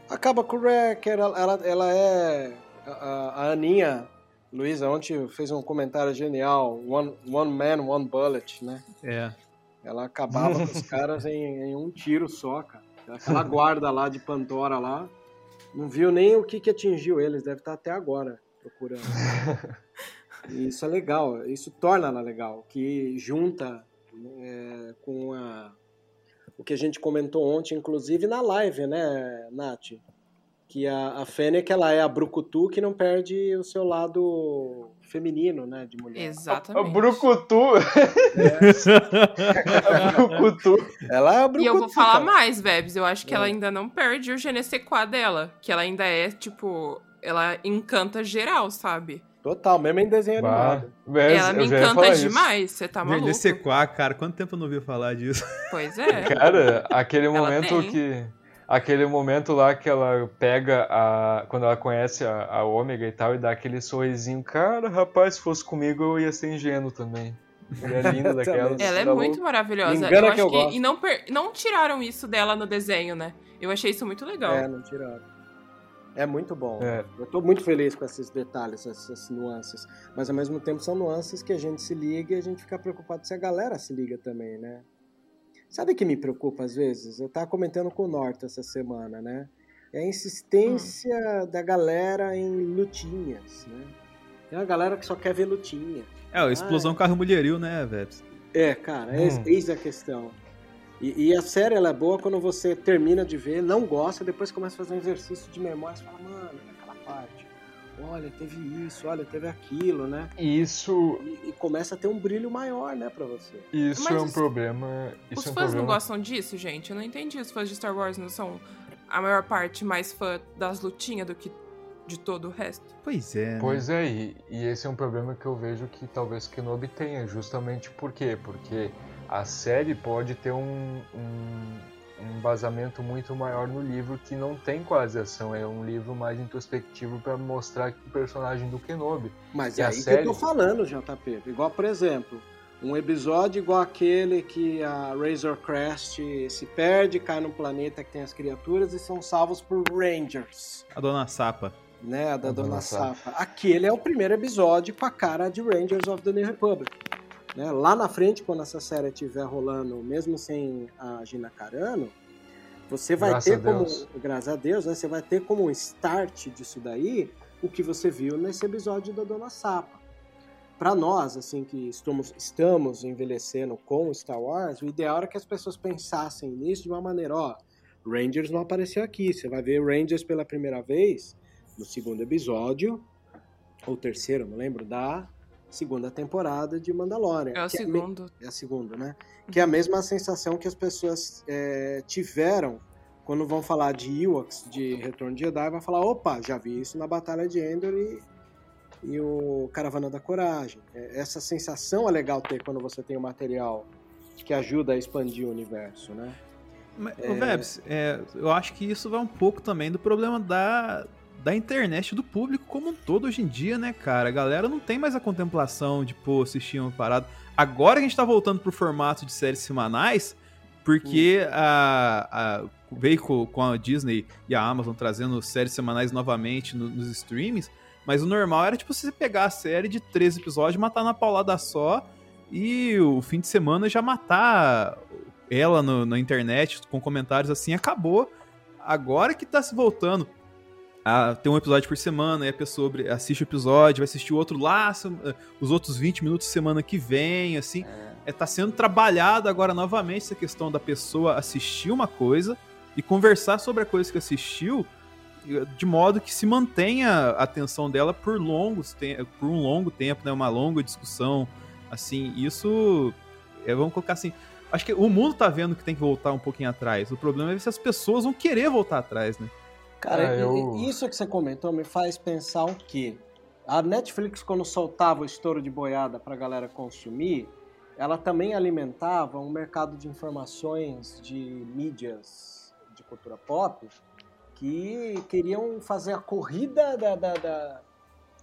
Acaba com o Wrecker, ela, ela, ela é. A, a- a Aninha, Luísa, ontem fez um comentário genial: One, one Man, One Bullet, né? É. Ela acabava com os caras em, em um tiro só, cara. Aquela guarda lá de Pandora lá, não viu nem o que, que atingiu eles, deve estar até agora procurando. E isso é legal, isso torna ela legal, que junta é, com a, o que a gente comentou ontem, inclusive na live, né, Nath? Que a, a Fennec, ela é a brucutu que não perde o seu lado feminino, né, de mulher. A Exatamente. Brucutu! a Brucutu! Ela é a brucutu. E eu vou falar cara. mais, Vebs. Eu acho que ela É. ainda não perde o GNC4 dela. Que ela ainda é, tipo, ela encanta geral, sabe? Total, mesmo em desenho Bah, animado. é, ela me encanta demais, você tá maluco? Vender sequá, cara. Quanto tempo eu não ouvi falar disso? Pois é. Cara, aquele Ela momento tem. que. Aquele momento lá que ela pega a. Quando ela conhece a, a Ômega e tal, e dá aquele sorrisinho. Cara, rapaz, se fosse comigo eu ia ser ingênuo também. Ela é linda daquela. Ela é tá muito louco. maravilhosa. Engana eu que acho eu que. gosto. E não, per- não tiraram isso dela no desenho, né? Eu achei isso muito legal. É, não tiraram. É muito bom. É. Eu tô muito feliz com esses detalhes, essas nuances. Mas ao mesmo tempo são nuances que a gente se liga e a gente fica preocupado se a galera se liga também, né? Sabe o que me preocupa às vezes? Eu tava comentando com o Norte essa semana, né? É a insistência da galera em lutinhas, né? Tem uma galera que só quer ver lutinha. É, a explosão Ah, é. carro mulheril, né, velho? É, cara, eis, Hum. eis a questão. E, e a série ela é boa quando você termina de ver, não gosta, depois começa a fazer um exercício de memória e fala, mano, aquela parte. Olha, teve isso, olha, teve aquilo, né? E Isso, E, e começa a ter um brilho maior, né, pra você. isso Mas é um os- problema. Isso Os é um fãs não problema. gostam disso, gente? Eu não entendi. Os fãs de Star Wars não são a maior parte mais fã das lutinhas do que de todo o resto. Pois é. né? Pois é, e, e esse é um problema que eu vejo que talvez Kenobi tenha, justamente por quê? Porque a série pode ter um, um, um embasamento muito maior no livro que não tem quase ação, é um livro mais introspectivo para mostrar o personagem do Kenobi. Mas é aí que série? eu tô falando, JP. Igual, por exemplo, um episódio igual aquele que a Razor Crest se perde, cai num planeta que tem as criaturas e são salvos por Rangers. A dona Sapa. né, a da A Dona Dona Sapa. Aquele é o primeiro episódio com a cara de Rangers of the New Republic. Né? Lá na frente, quando essa série estiver rolando, mesmo sem a Gina Carano, você vai Graças ter como, graças a Deus, né, você vai ter como um start disso daí o que você viu nesse episódio da Dona Sapa. Para nós, assim, que estamos, estamos envelhecendo com Star Wars, o ideal era que as pessoas pensassem nisso de uma maneira, ó, Rangers não apareceu aqui, você vai ver Rangers pela primeira vez no segundo episódio, ou terceiro, não lembro, da segunda temporada de Mandalorian. É o que me- segundo. É a segunda, né? Que é a mesma sensação que as pessoas é, tiveram quando vão falar de Ewoks, de Retorno de Jedi, vai falar, opa, já vi isso na Batalha de Endor e, e o Caravana da Coragem. É, essa sensação é legal ter quando você tem um material que ajuda a expandir o universo, né? Mas, ô, Vebs, é, eu acho que isso vai um pouco também do problema da, da internet do público como um todo hoje em dia, né, cara? A galera não tem mais a contemplação de, pô, assistir uma parada. Agora que a gente tá voltando pro formato de séries semanais, porque a, a, veio com, com a Disney e a Amazon trazendo séries semanais novamente no- nos streamings, mas o normal era, tipo, você pegar a série de três episódios, matar na paulada só e o fim de semana já matar ela no- na internet com comentários assim, acabou. Agora que tá se voltando a ter um episódio por semana, e a pessoa assiste o episódio, vai assistir o outro lá, se- os outros 20 minutos semana que vem, assim. É, tá sendo trabalhado agora novamente essa questão da pessoa assistir uma coisa e conversar sobre a coisa que assistiu de modo que se mantenha a atenção dela por longos te- por um longo tempo, né, uma longa discussão, assim, isso é, vamos colocar assim, acho que o mundo tá vendo que tem que voltar um pouquinho atrás. O problema é se as pessoas vão querer voltar atrás, né? Cara, É, eu- isso que você comentou me faz pensar o quê? A Netflix, quando soltava o estouro de boiada pra galera consumir, ela também alimentava um mercado de informações de mídias de cultura pop que queriam fazer a corrida da, da, da-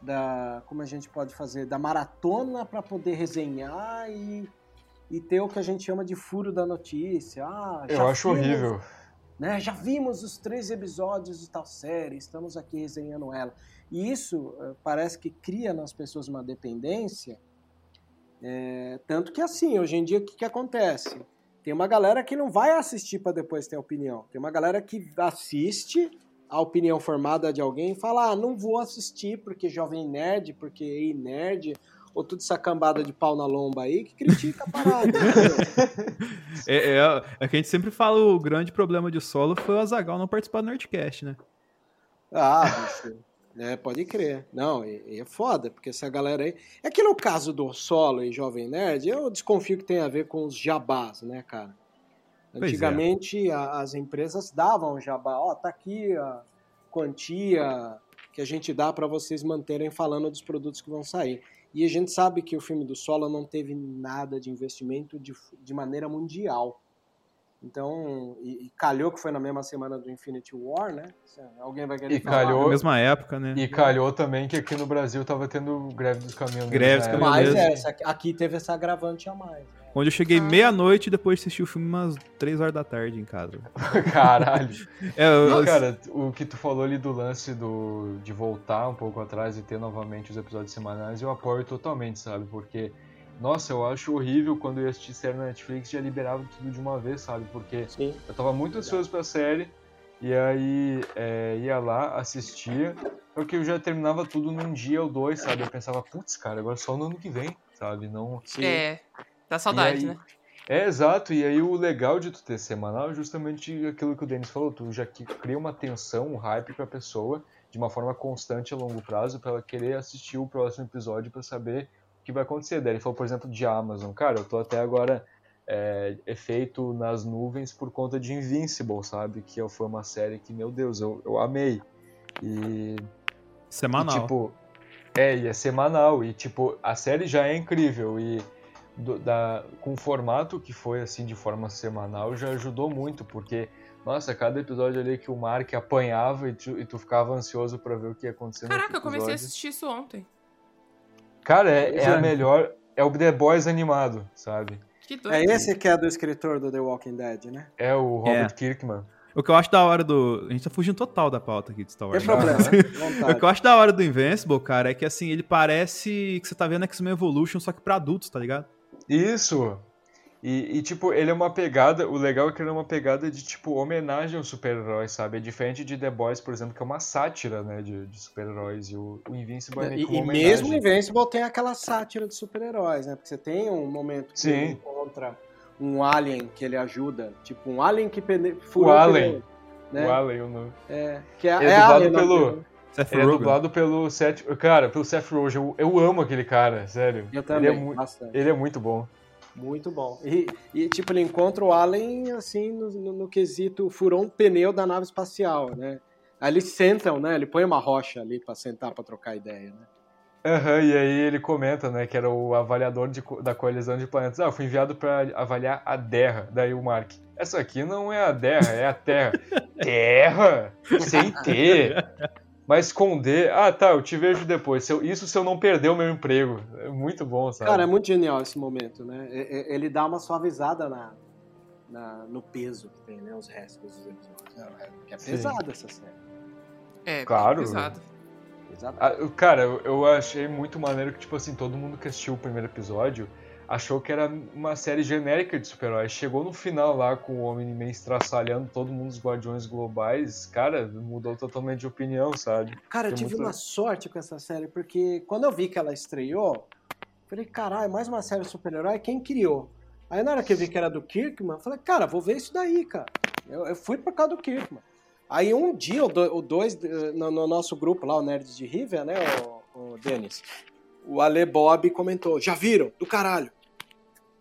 da- como a gente pode fazer, da maratona para poder resenhar e, e ter o que a gente chama de furo da notícia. Ah, Eu acho vimos- horrível. Né? Já vimos os três episódios de tal série, estamos aqui resenhando ela. E isso eh, parece que cria nas pessoas uma dependência. eh, tanto que assim, hoje em dia, o que, que acontece? Tem uma galera que não vai assistir para depois ter opinião. Tem uma galera que assiste a opinião formada de alguém e fala: ah, não vou assistir porque jovem nerd, porque ei nerd, ou tudo essa cambada de pau na lomba aí que critica a parada. É, é, é que a gente sempre fala o grande problema de solo foi o Azagal não participar do Nerdcast, né? Ah, bicho. É, pode crer. Não, e é foda, porque essa galera aí. É que no caso do Solo e Jovem Nerd, eu desconfio que tem a ver com os jabás, né, cara? É. Antigamente a- as empresas davam jabá. Ó, tá aqui a quantia que a gente dá para vocês manterem falando dos produtos que vão sair. E a gente sabe que o filme do Solo não teve nada de investimento de, de maneira mundial. Então, e, e, calhou que foi na mesma semana do Infinity War, né? Alguém vai querer e falar. Calhou, Na mesma época, né? E calhou também que aqui no Brasil tava tendo greve dos caminhoneiros. Greve dos né? caminhoneiros. Mas é, aqui teve essa agravante a mais. Onde eu cheguei Ah. meia-noite e depois assisti o filme umas 3 horas da tarde em casa. Caralho. É, eu- Não, cara, o que tu falou ali do lance do, de voltar um pouco atrás e ter novamente os episódios semanais, eu apoio totalmente, sabe? Porque, nossa, eu acho horrível quando eu ia assistir série na Netflix já liberava tudo de uma vez, sabe? Porque Sim. eu tava muito ansioso pra série e aí é, ia lá, assistia, só que eu já terminava tudo num dia ou dois, sabe? Eu pensava, putz, cara, agora só no ano que vem, sabe? Não, É, dá saudade, aí- né? é, exato, e aí o legal de tu ter semanal é justamente aquilo que o Denis falou, tu já que cria uma tensão, um hype pra pessoa, de uma forma constante a longo prazo, pra ela querer assistir o próximo episódio pra saber o que vai acontecer. Daí ele falou, por exemplo, de Amazon, cara, eu tô até agora é, é feito nas nuvens por conta de Invincible, sabe? Que foi uma série que, meu Deus, eu, eu amei. E semanal. e, tipo, é, e é semanal. E, tipo, a série já é incrível. E do- da, com o formato que foi, assim, de forma semanal, já ajudou muito. Porque, nossa, cada episódio ali que o Mark apanhava e tu, e tu ficava ansioso pra ver o que ia acontecer no Caraca, eu comecei a assistir isso ontem. Cara, é, é a É. melhor... É o The Boys animado, sabe? Que doido. É esse que é do escritor do The Walking Dead, né? É o Robert É. Kirkman. O que eu acho da hora do. A gente tá fugindo total da pauta aqui de Star Tem Wars. problema, O vontade. que eu acho da hora do Invincible, cara, é que assim, ele parece que você tá vendo X-Men Evolution, só que pra adultos, tá ligado? Isso! E, e, tipo, ele é uma pegada. O legal é que ele é uma pegada de, tipo, homenagem aos super-heróis, sabe? É diferente de The Boys, por exemplo, que é uma sátira, né? De, de super-heróis. E o, o Invincible é meio E, e mesmo Invincible tem aquela sátira de super-heróis, né? Porque você tem um momento que Sim. ele encontra um alien que ele ajuda, tipo um alien que pene... O furou Alien. pneu, né? O Alien, o nome. É, que é, é é dublado Alien, não, pelo- pelo- Seth Ele é Rogen. dublado pelo Seth. Cara, pelo Seth Rogen. Eu, eu amo aquele cara, sério. Eu também, Ele é, mu- bastante. ele é muito bom. Muito bom. E, e, tipo, ele encontra o Alien, assim, no, no- no quesito, furou um pneu da nave espacial, né? Aí eles sentam, né? Ele põe uma rocha ali pra sentar pra trocar ideia, né? Aham, e aí ele comenta, né, que era o avaliador de da coalizão de planetas. Ah, eu fui enviado pra avaliar a Terra. Daí o Mark. Essa aqui não é a Terra, é a Terra. terra? Sem T. Mas D. Ah, tá, eu te vejo depois. Se eu- isso se eu não perder o meu emprego. É muito bom, sabe? Cara, é muito genial esse momento, né? E- e- Ele dá uma suavizada na, na- no peso que tem, né? Os restos dos episódios. né? Que é Sim. pesada essa série. É, Claro. pesado. Pesada. Ah, eu- Cara, eu, eu achei muito maneiro que, tipo assim, todo mundo que assistiu o primeiro episódio achou que era uma série genérica de super-heróis. Chegou no final lá com o Homem-Man estraçalhando todo mundo dos Guardiões Globais, cara, mudou totalmente de opinião, sabe? Cara, eu Tem tive muita- uma sorte com essa série, porque quando eu vi que ela estreou, falei, caralho, mais uma série super-herói, quem criou? Aí na hora que eu vi que era do Kirkman, eu falei, cara, vou ver isso daí, cara. Eu, eu fui por causa do Kirkman. Aí um dia, o, do- o dois, eh, no, no nosso grupo lá, o Nerds de Rivia, né, o, o Denis, o Ale Bob comentou, já viram? Do caralho.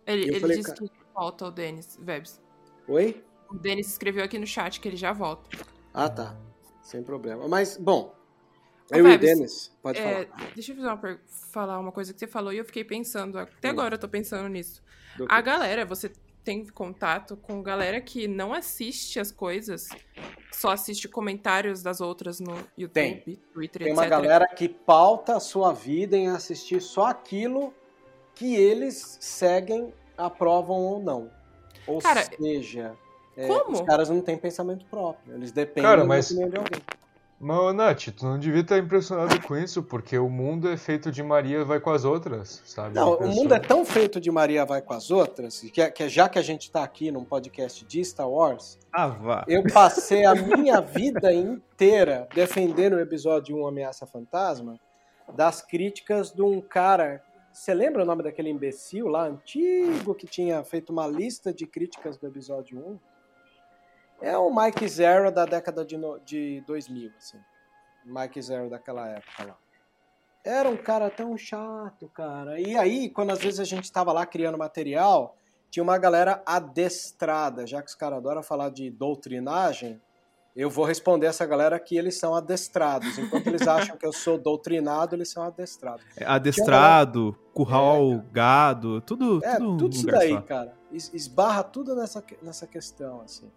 Ele, ele falei, disse cara- que volta o Denis Vebs. Oi? O Denis escreveu aqui no chat que ele já volta. Ah, tá. Sem problema. Mas, bom, eu e o Febs, Denis, pode É, falar. deixa eu fazer uma falar uma coisa que você falou e eu fiquei pensando. Até agora eu tô pensando nisso. Do A que- galera, você tem contato com galera que não assiste as coisas, só assiste comentários das outras no YouTube, Tem. Twitter, Tem etc. uma galera que pauta a sua vida em assistir só aquilo que eles seguem, aprovam ou não. Ou Cara, seja, é, como? os caras não têm pensamento próprio. Eles dependem Cara, da mas- opinião de alguém. Mas, Nath, tu não devia estar impressionado com isso, porque o mundo é feito de Maria vai com as outras, sabe? Não, o mundo é tão feito de Maria vai com as outras, que, é- que é- já que a gente está aqui num podcast de Star Wars, Ah, vá. eu passei a minha vida inteira defendendo o episódio 1 Ameaça Fantasma das críticas de um cara. Você lembra o nome daquele imbecil lá, antigo, que tinha feito uma lista de críticas do episódio 1? É o Mike Zero da década de, no- de 2000, assim. Mike Zero daquela época lá. Era um cara tão chato, cara. E aí, quando às vezes a gente estava lá criando material, tinha uma galera adestrada, já que os caras adoram falar de doutrinagem, Eu vou responder essa galera que eles são adestrados. Enquanto eles acham que eu sou doutrinado, eles são adestrados. É, Adestrado, curral, gado, tudo. É, tudo, tudo isso daí, só. cara. Es- Esbarra tudo nessa, nessa questão, assim.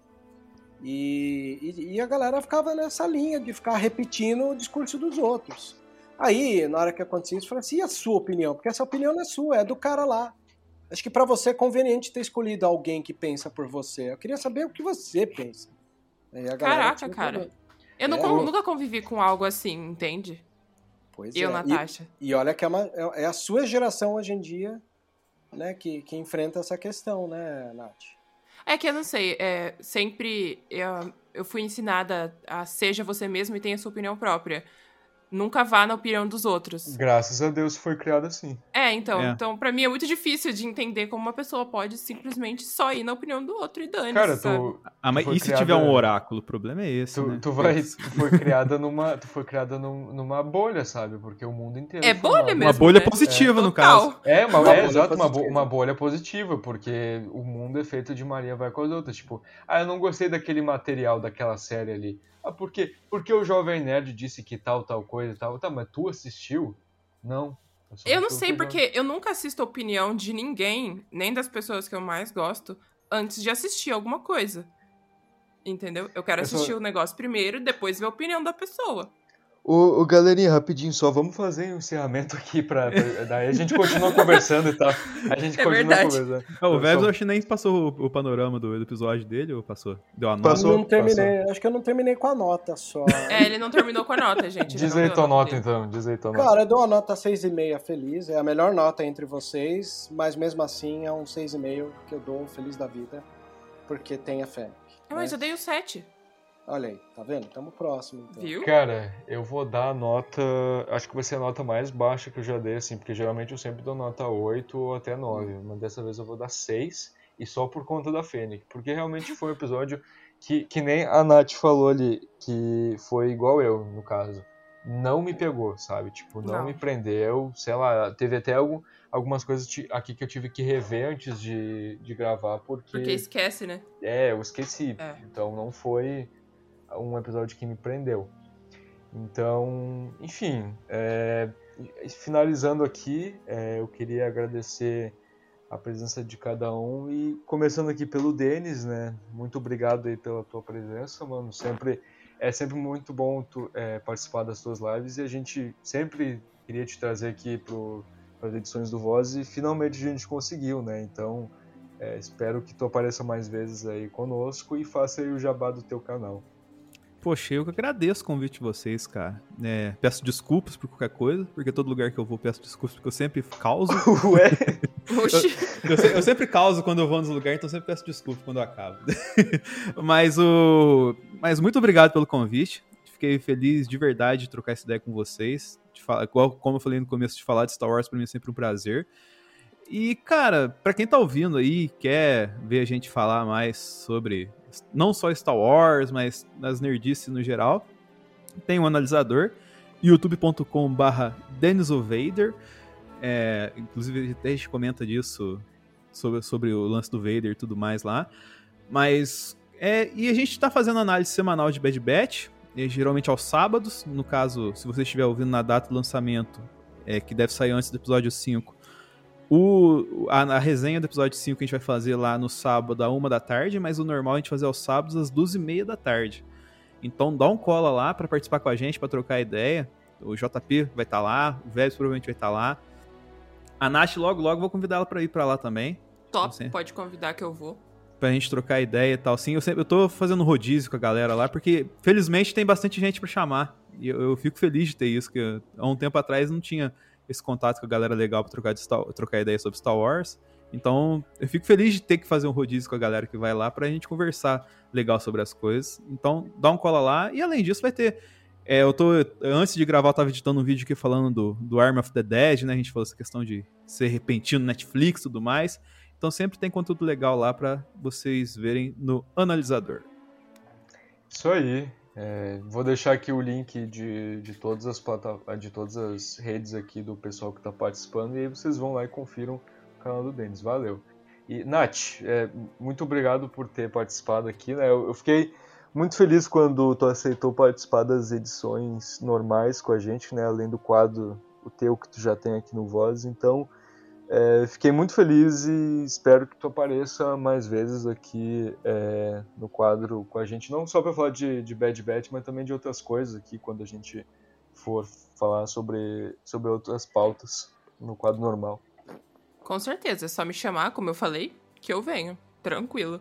E, e, e a galera ficava nessa linha de ficar repetindo o discurso dos outros. Aí, na hora que acontecia isso, eu falei assim, e a sua opinião? Porque essa opinião não é sua, é do cara lá. Acho que pra você é conveniente ter escolhido alguém que pensa por você. Eu queria saber o que você pensa. Caraca, tinha cara. problema. Eu É, eu- nunca convivi com algo assim, entende? Pois Eu, é. E- Natasha. E, olha que é, uma- é- é a sua geração hoje em dia né, que, que enfrenta essa questão, né, Nath? É que eu não sei, é, sempre eu, eu fui ensinada a seja você mesmo e tenha sua opinião própria. Nunca vá na opinião dos outros. Graças a Deus foi criado assim. É, então, É. então para mim é muito difícil de entender como uma pessoa pode simplesmente só ir na opinião do outro e dane Cara, sabe? tu, Ah, mas e se criada- tiver um oráculo? O problema é esse, tu, né? tu vai, tu foi criada numa, tu foi criada num- numa bolha, sabe? Porque o mundo inteiro É foi bolha uma- mesmo. Uma bolha né? positiva, no Total. caso. É, uma, Uma é bolha exato, uma, bo- uma bolha positiva, porque o mundo é feito de Maria vai com as outras. Tipo, ah, eu não gostei daquele material daquela série ali. Ah, por quê? Porque o Jovem Nerd disse que tal, tal coisa e tal. Tá, mas tu assistiu? Não. só Eu não sei, porque eu nunca assisto a opinião de ninguém, nem das pessoas que eu mais gosto, antes de assistir alguma coisa. Entendeu? Eu quero Eu assistir o negócio primeiro, depois ver a opinião da pessoa. Ô, ô, galerinha, rapidinho só, vamos fazer um encerramento aqui pra, pra- Daí a gente continua conversando e tal. A gente É continua verdade. conversando. Ah, o Vebs só- acho que nem passou o, o panorama do, do episódio dele, ou passou? Deu a nota? Passou. não terminei, acho que eu não terminei com a nota só. É, ele não terminou com a nota, gente. Diz não aí tua a nota então, diz aí tua nota. Cara, eu dou uma nota 6,5 feliz, é a melhor nota entre vocês, mas mesmo assim é um 6,5 que eu dou feliz da vida, porque tem a Fennec. Ah, Mas né? eu dei o 7, Olha aí, tá vendo? Tamo próximo. Então. viu? Cara, eu vou dar a nota. Acho que vai ser a nota mais baixa que eu já dei, assim, porque geralmente eu sempre dou nota 8 ou até 9. Mas dessa vez eu vou dar 6 e só por conta da Fênix. Porque realmente foi um episódio que, que nem a Nath falou ali, que foi igual eu, no caso. Não me pegou, sabe? Tipo, não, Não. me prendeu. Sei lá, teve até algum, algumas coisas aqui que eu tive que rever antes de, de gravar, porque. Porque esquece, né? É, eu esqueci. É. Então não foi um episódio que me prendeu. Então, enfim, é, finalizando aqui, é, eu queria agradecer a presença de cada um e começando aqui pelo Denis, né? Muito obrigado aí pela tua presença, mano. Sempre é sempre muito bom tu, é, participar das tuas lives e a gente sempre queria te trazer aqui para as edições do Voz e finalmente a gente conseguiu, né? Então é, espero que tu apareça mais vezes aí conosco e faça aí o jabá do teu canal. Poxa, eu que agradeço o convite de vocês, cara. É, peço desculpas por qualquer coisa, porque todo lugar que eu vou peço desculpas, porque eu sempre causo. Ué? Eu, se- eu sempre causo quando eu vou nos lugares, então eu sempre peço desculpas quando eu acabo. mas o. Mas muito obrigado pelo convite. Fiquei feliz de verdade de trocar essa ideia com vocês. De falar, como eu falei no começo, de falar de Star Wars pra mim é sempre um prazer. E, cara, pra quem tá ouvindo aí, quer ver a gente falar mais sobre não só Star Wars, mas nas nerdices no geral, tem um analisador, youtube.com/barra denisovader. É, inclusive, a gente comenta disso sobre, sobre o lance do Vader e tudo mais lá. Mas. É, e a gente tá fazendo análise semanal de Bad Batch, é, geralmente aos sábados. No caso, se você estiver ouvindo na data do lançamento, é, que deve sair antes do episódio 5. O, a, a resenha do episódio 5 a gente vai fazer lá no sábado, à uma da tarde, mas o normal a gente fazer aos sábados, às duas e meia da tarde. Então dá um cola lá para participar com a gente, para trocar ideia. O JP vai estar lá, o Vélez provavelmente vai estar lá. A Nath logo, logo vou convidar ela para ir para lá também. Top, Sim. pode convidar que eu vou. Pra gente trocar ideia e tal. Sim, eu, sempre, eu tô fazendo rodízio com a galera lá, porque felizmente tem bastante gente pra chamar. E eu, eu fico feliz de ter isso, que eu- há um tempo atrás não tinha esse contato com a galera legal pra trocar, Star- trocar ideia sobre Star Wars. Então, eu fico feliz de ter que fazer um rodízio com a galera que vai lá pra gente conversar legal sobre as coisas. Então, dá um cola lá. E além disso, vai ter. é, eu tô. Antes de gravar, eu tava editando um vídeo aqui falando do, do Arm of the Dead, né? A gente falou essa questão de ser repentino Netflix e tudo mais. Então sempre tem conteúdo legal lá pra vocês verem no analisador. Isso aí. É, vou deixar aqui o link de, de, todas as de todas as redes aqui do pessoal que está participando e aí vocês vão lá e confiram o canal do Denis. Valeu. E, Nath, é, muito obrigado por ter participado aqui. Né? Eu, eu fiquei muito feliz quando tu aceitou participar das edições normais com a gente, né? Além do quadro, o teu que tu já tem aqui no Voz. Então, é, fiquei muito feliz e espero que tu apareça mais vezes aqui é, no quadro com a gente, não só para falar de, de Bad Bat, mas também de outras coisas aqui quando a gente for falar sobre, sobre outras pautas no quadro normal. Com certeza, é só me chamar, como eu falei, que eu venho, tranquilo.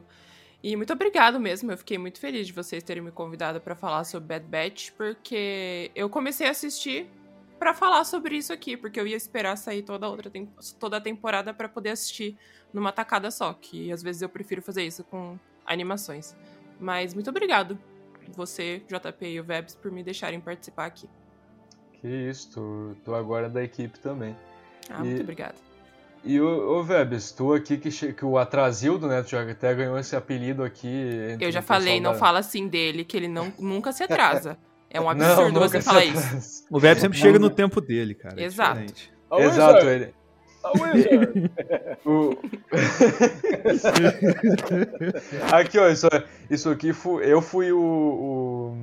E muito obrigado mesmo, eu fiquei muito feliz de vocês terem me convidado para falar sobre Bad Batch, porque eu comecei a assistir para falar sobre isso aqui, porque eu ia esperar sair toda a outra toda a temporada para poder assistir numa tacada só, que às vezes eu prefiro fazer isso com animações. Mas muito obrigado, você, JP e o Vebs, por me deixarem participar aqui. Que isso, tu, tu agora da equipe também. Ah, e, muito obrigado. E o, o Vebs, tu aqui que, que o Atrasildo, né, tu já até ganhou esse apelido aqui. Eu já falei, não da... fala assim dele, que ele não, nunca se atrasa. É um absurdo não, você falar isso. O Web sempre chega no tempo dele, cara. Exato. É Exato, ele. o... aqui, ó, isso, isso aqui fui, eu fui o, o,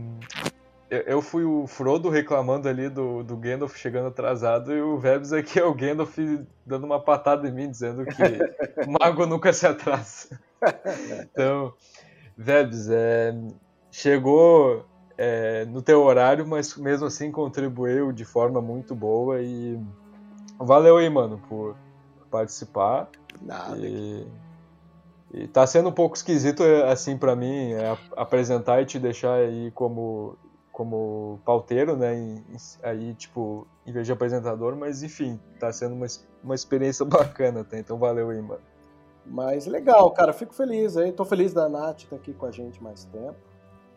eu fui o Frodo reclamando ali do, do Gandalf chegando atrasado e o Vebs aqui é o Gandalf dando uma patada em mim, dizendo que o mago nunca se atrasa. Então, Vebs, é, chegou é, no teu horário, mas mesmo assim contribuiu de forma muito boa e valeu aí, mano, por participar. Nada. E, e tá sendo um pouco esquisito, assim, para mim, é, apresentar e te deixar aí como, como pauteiro, né? E, aí, tipo, em vez de apresentador, mas enfim, tá sendo uma, uma experiência bacana, tá? Então valeu aí, mano. Mas legal, cara, fico feliz aí. Tô feliz da Nath estar tá aqui com a gente mais tempo.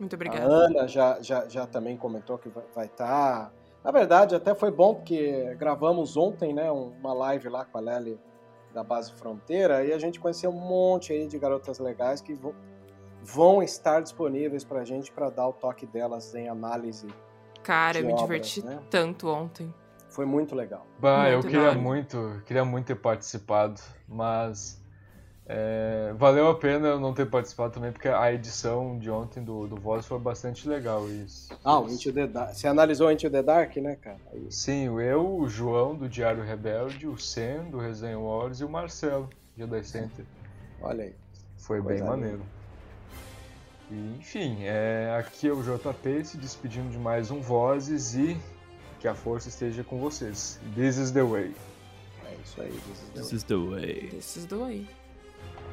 Muito obrigada. A Ana já, já, já também comentou que vai estar. Tá... Na verdade, até foi bom porque gravamos ontem, né, uma live lá com a Lely da Base Fronteira e a gente conheceu um monte aí de garotas legais que vão, vão estar disponíveis pra gente para dar o toque delas em análise. Cara, eu me obras, diverti né? tanto ontem. Foi muito legal. Bah, muito eu queria muito, queria muito ter participado, mas é, valeu a pena eu não ter participado também, porque a edição de ontem do, do Voz foi bastante legal. Isso, ah, o Into the Dark. Você analisou Into the Dark, né, cara? Aí. Sim, eu, o João do Diário Rebelde, o Sen do Resenha Wars e o Marcelo, Jedi Center. Olha aí. Foi bem maneiro. E, enfim, é, aqui é o JP se despedindo de mais um Vozes e que a força esteja com vocês. This is the way. É isso aí, this is the, this way. Is the way. This is the way.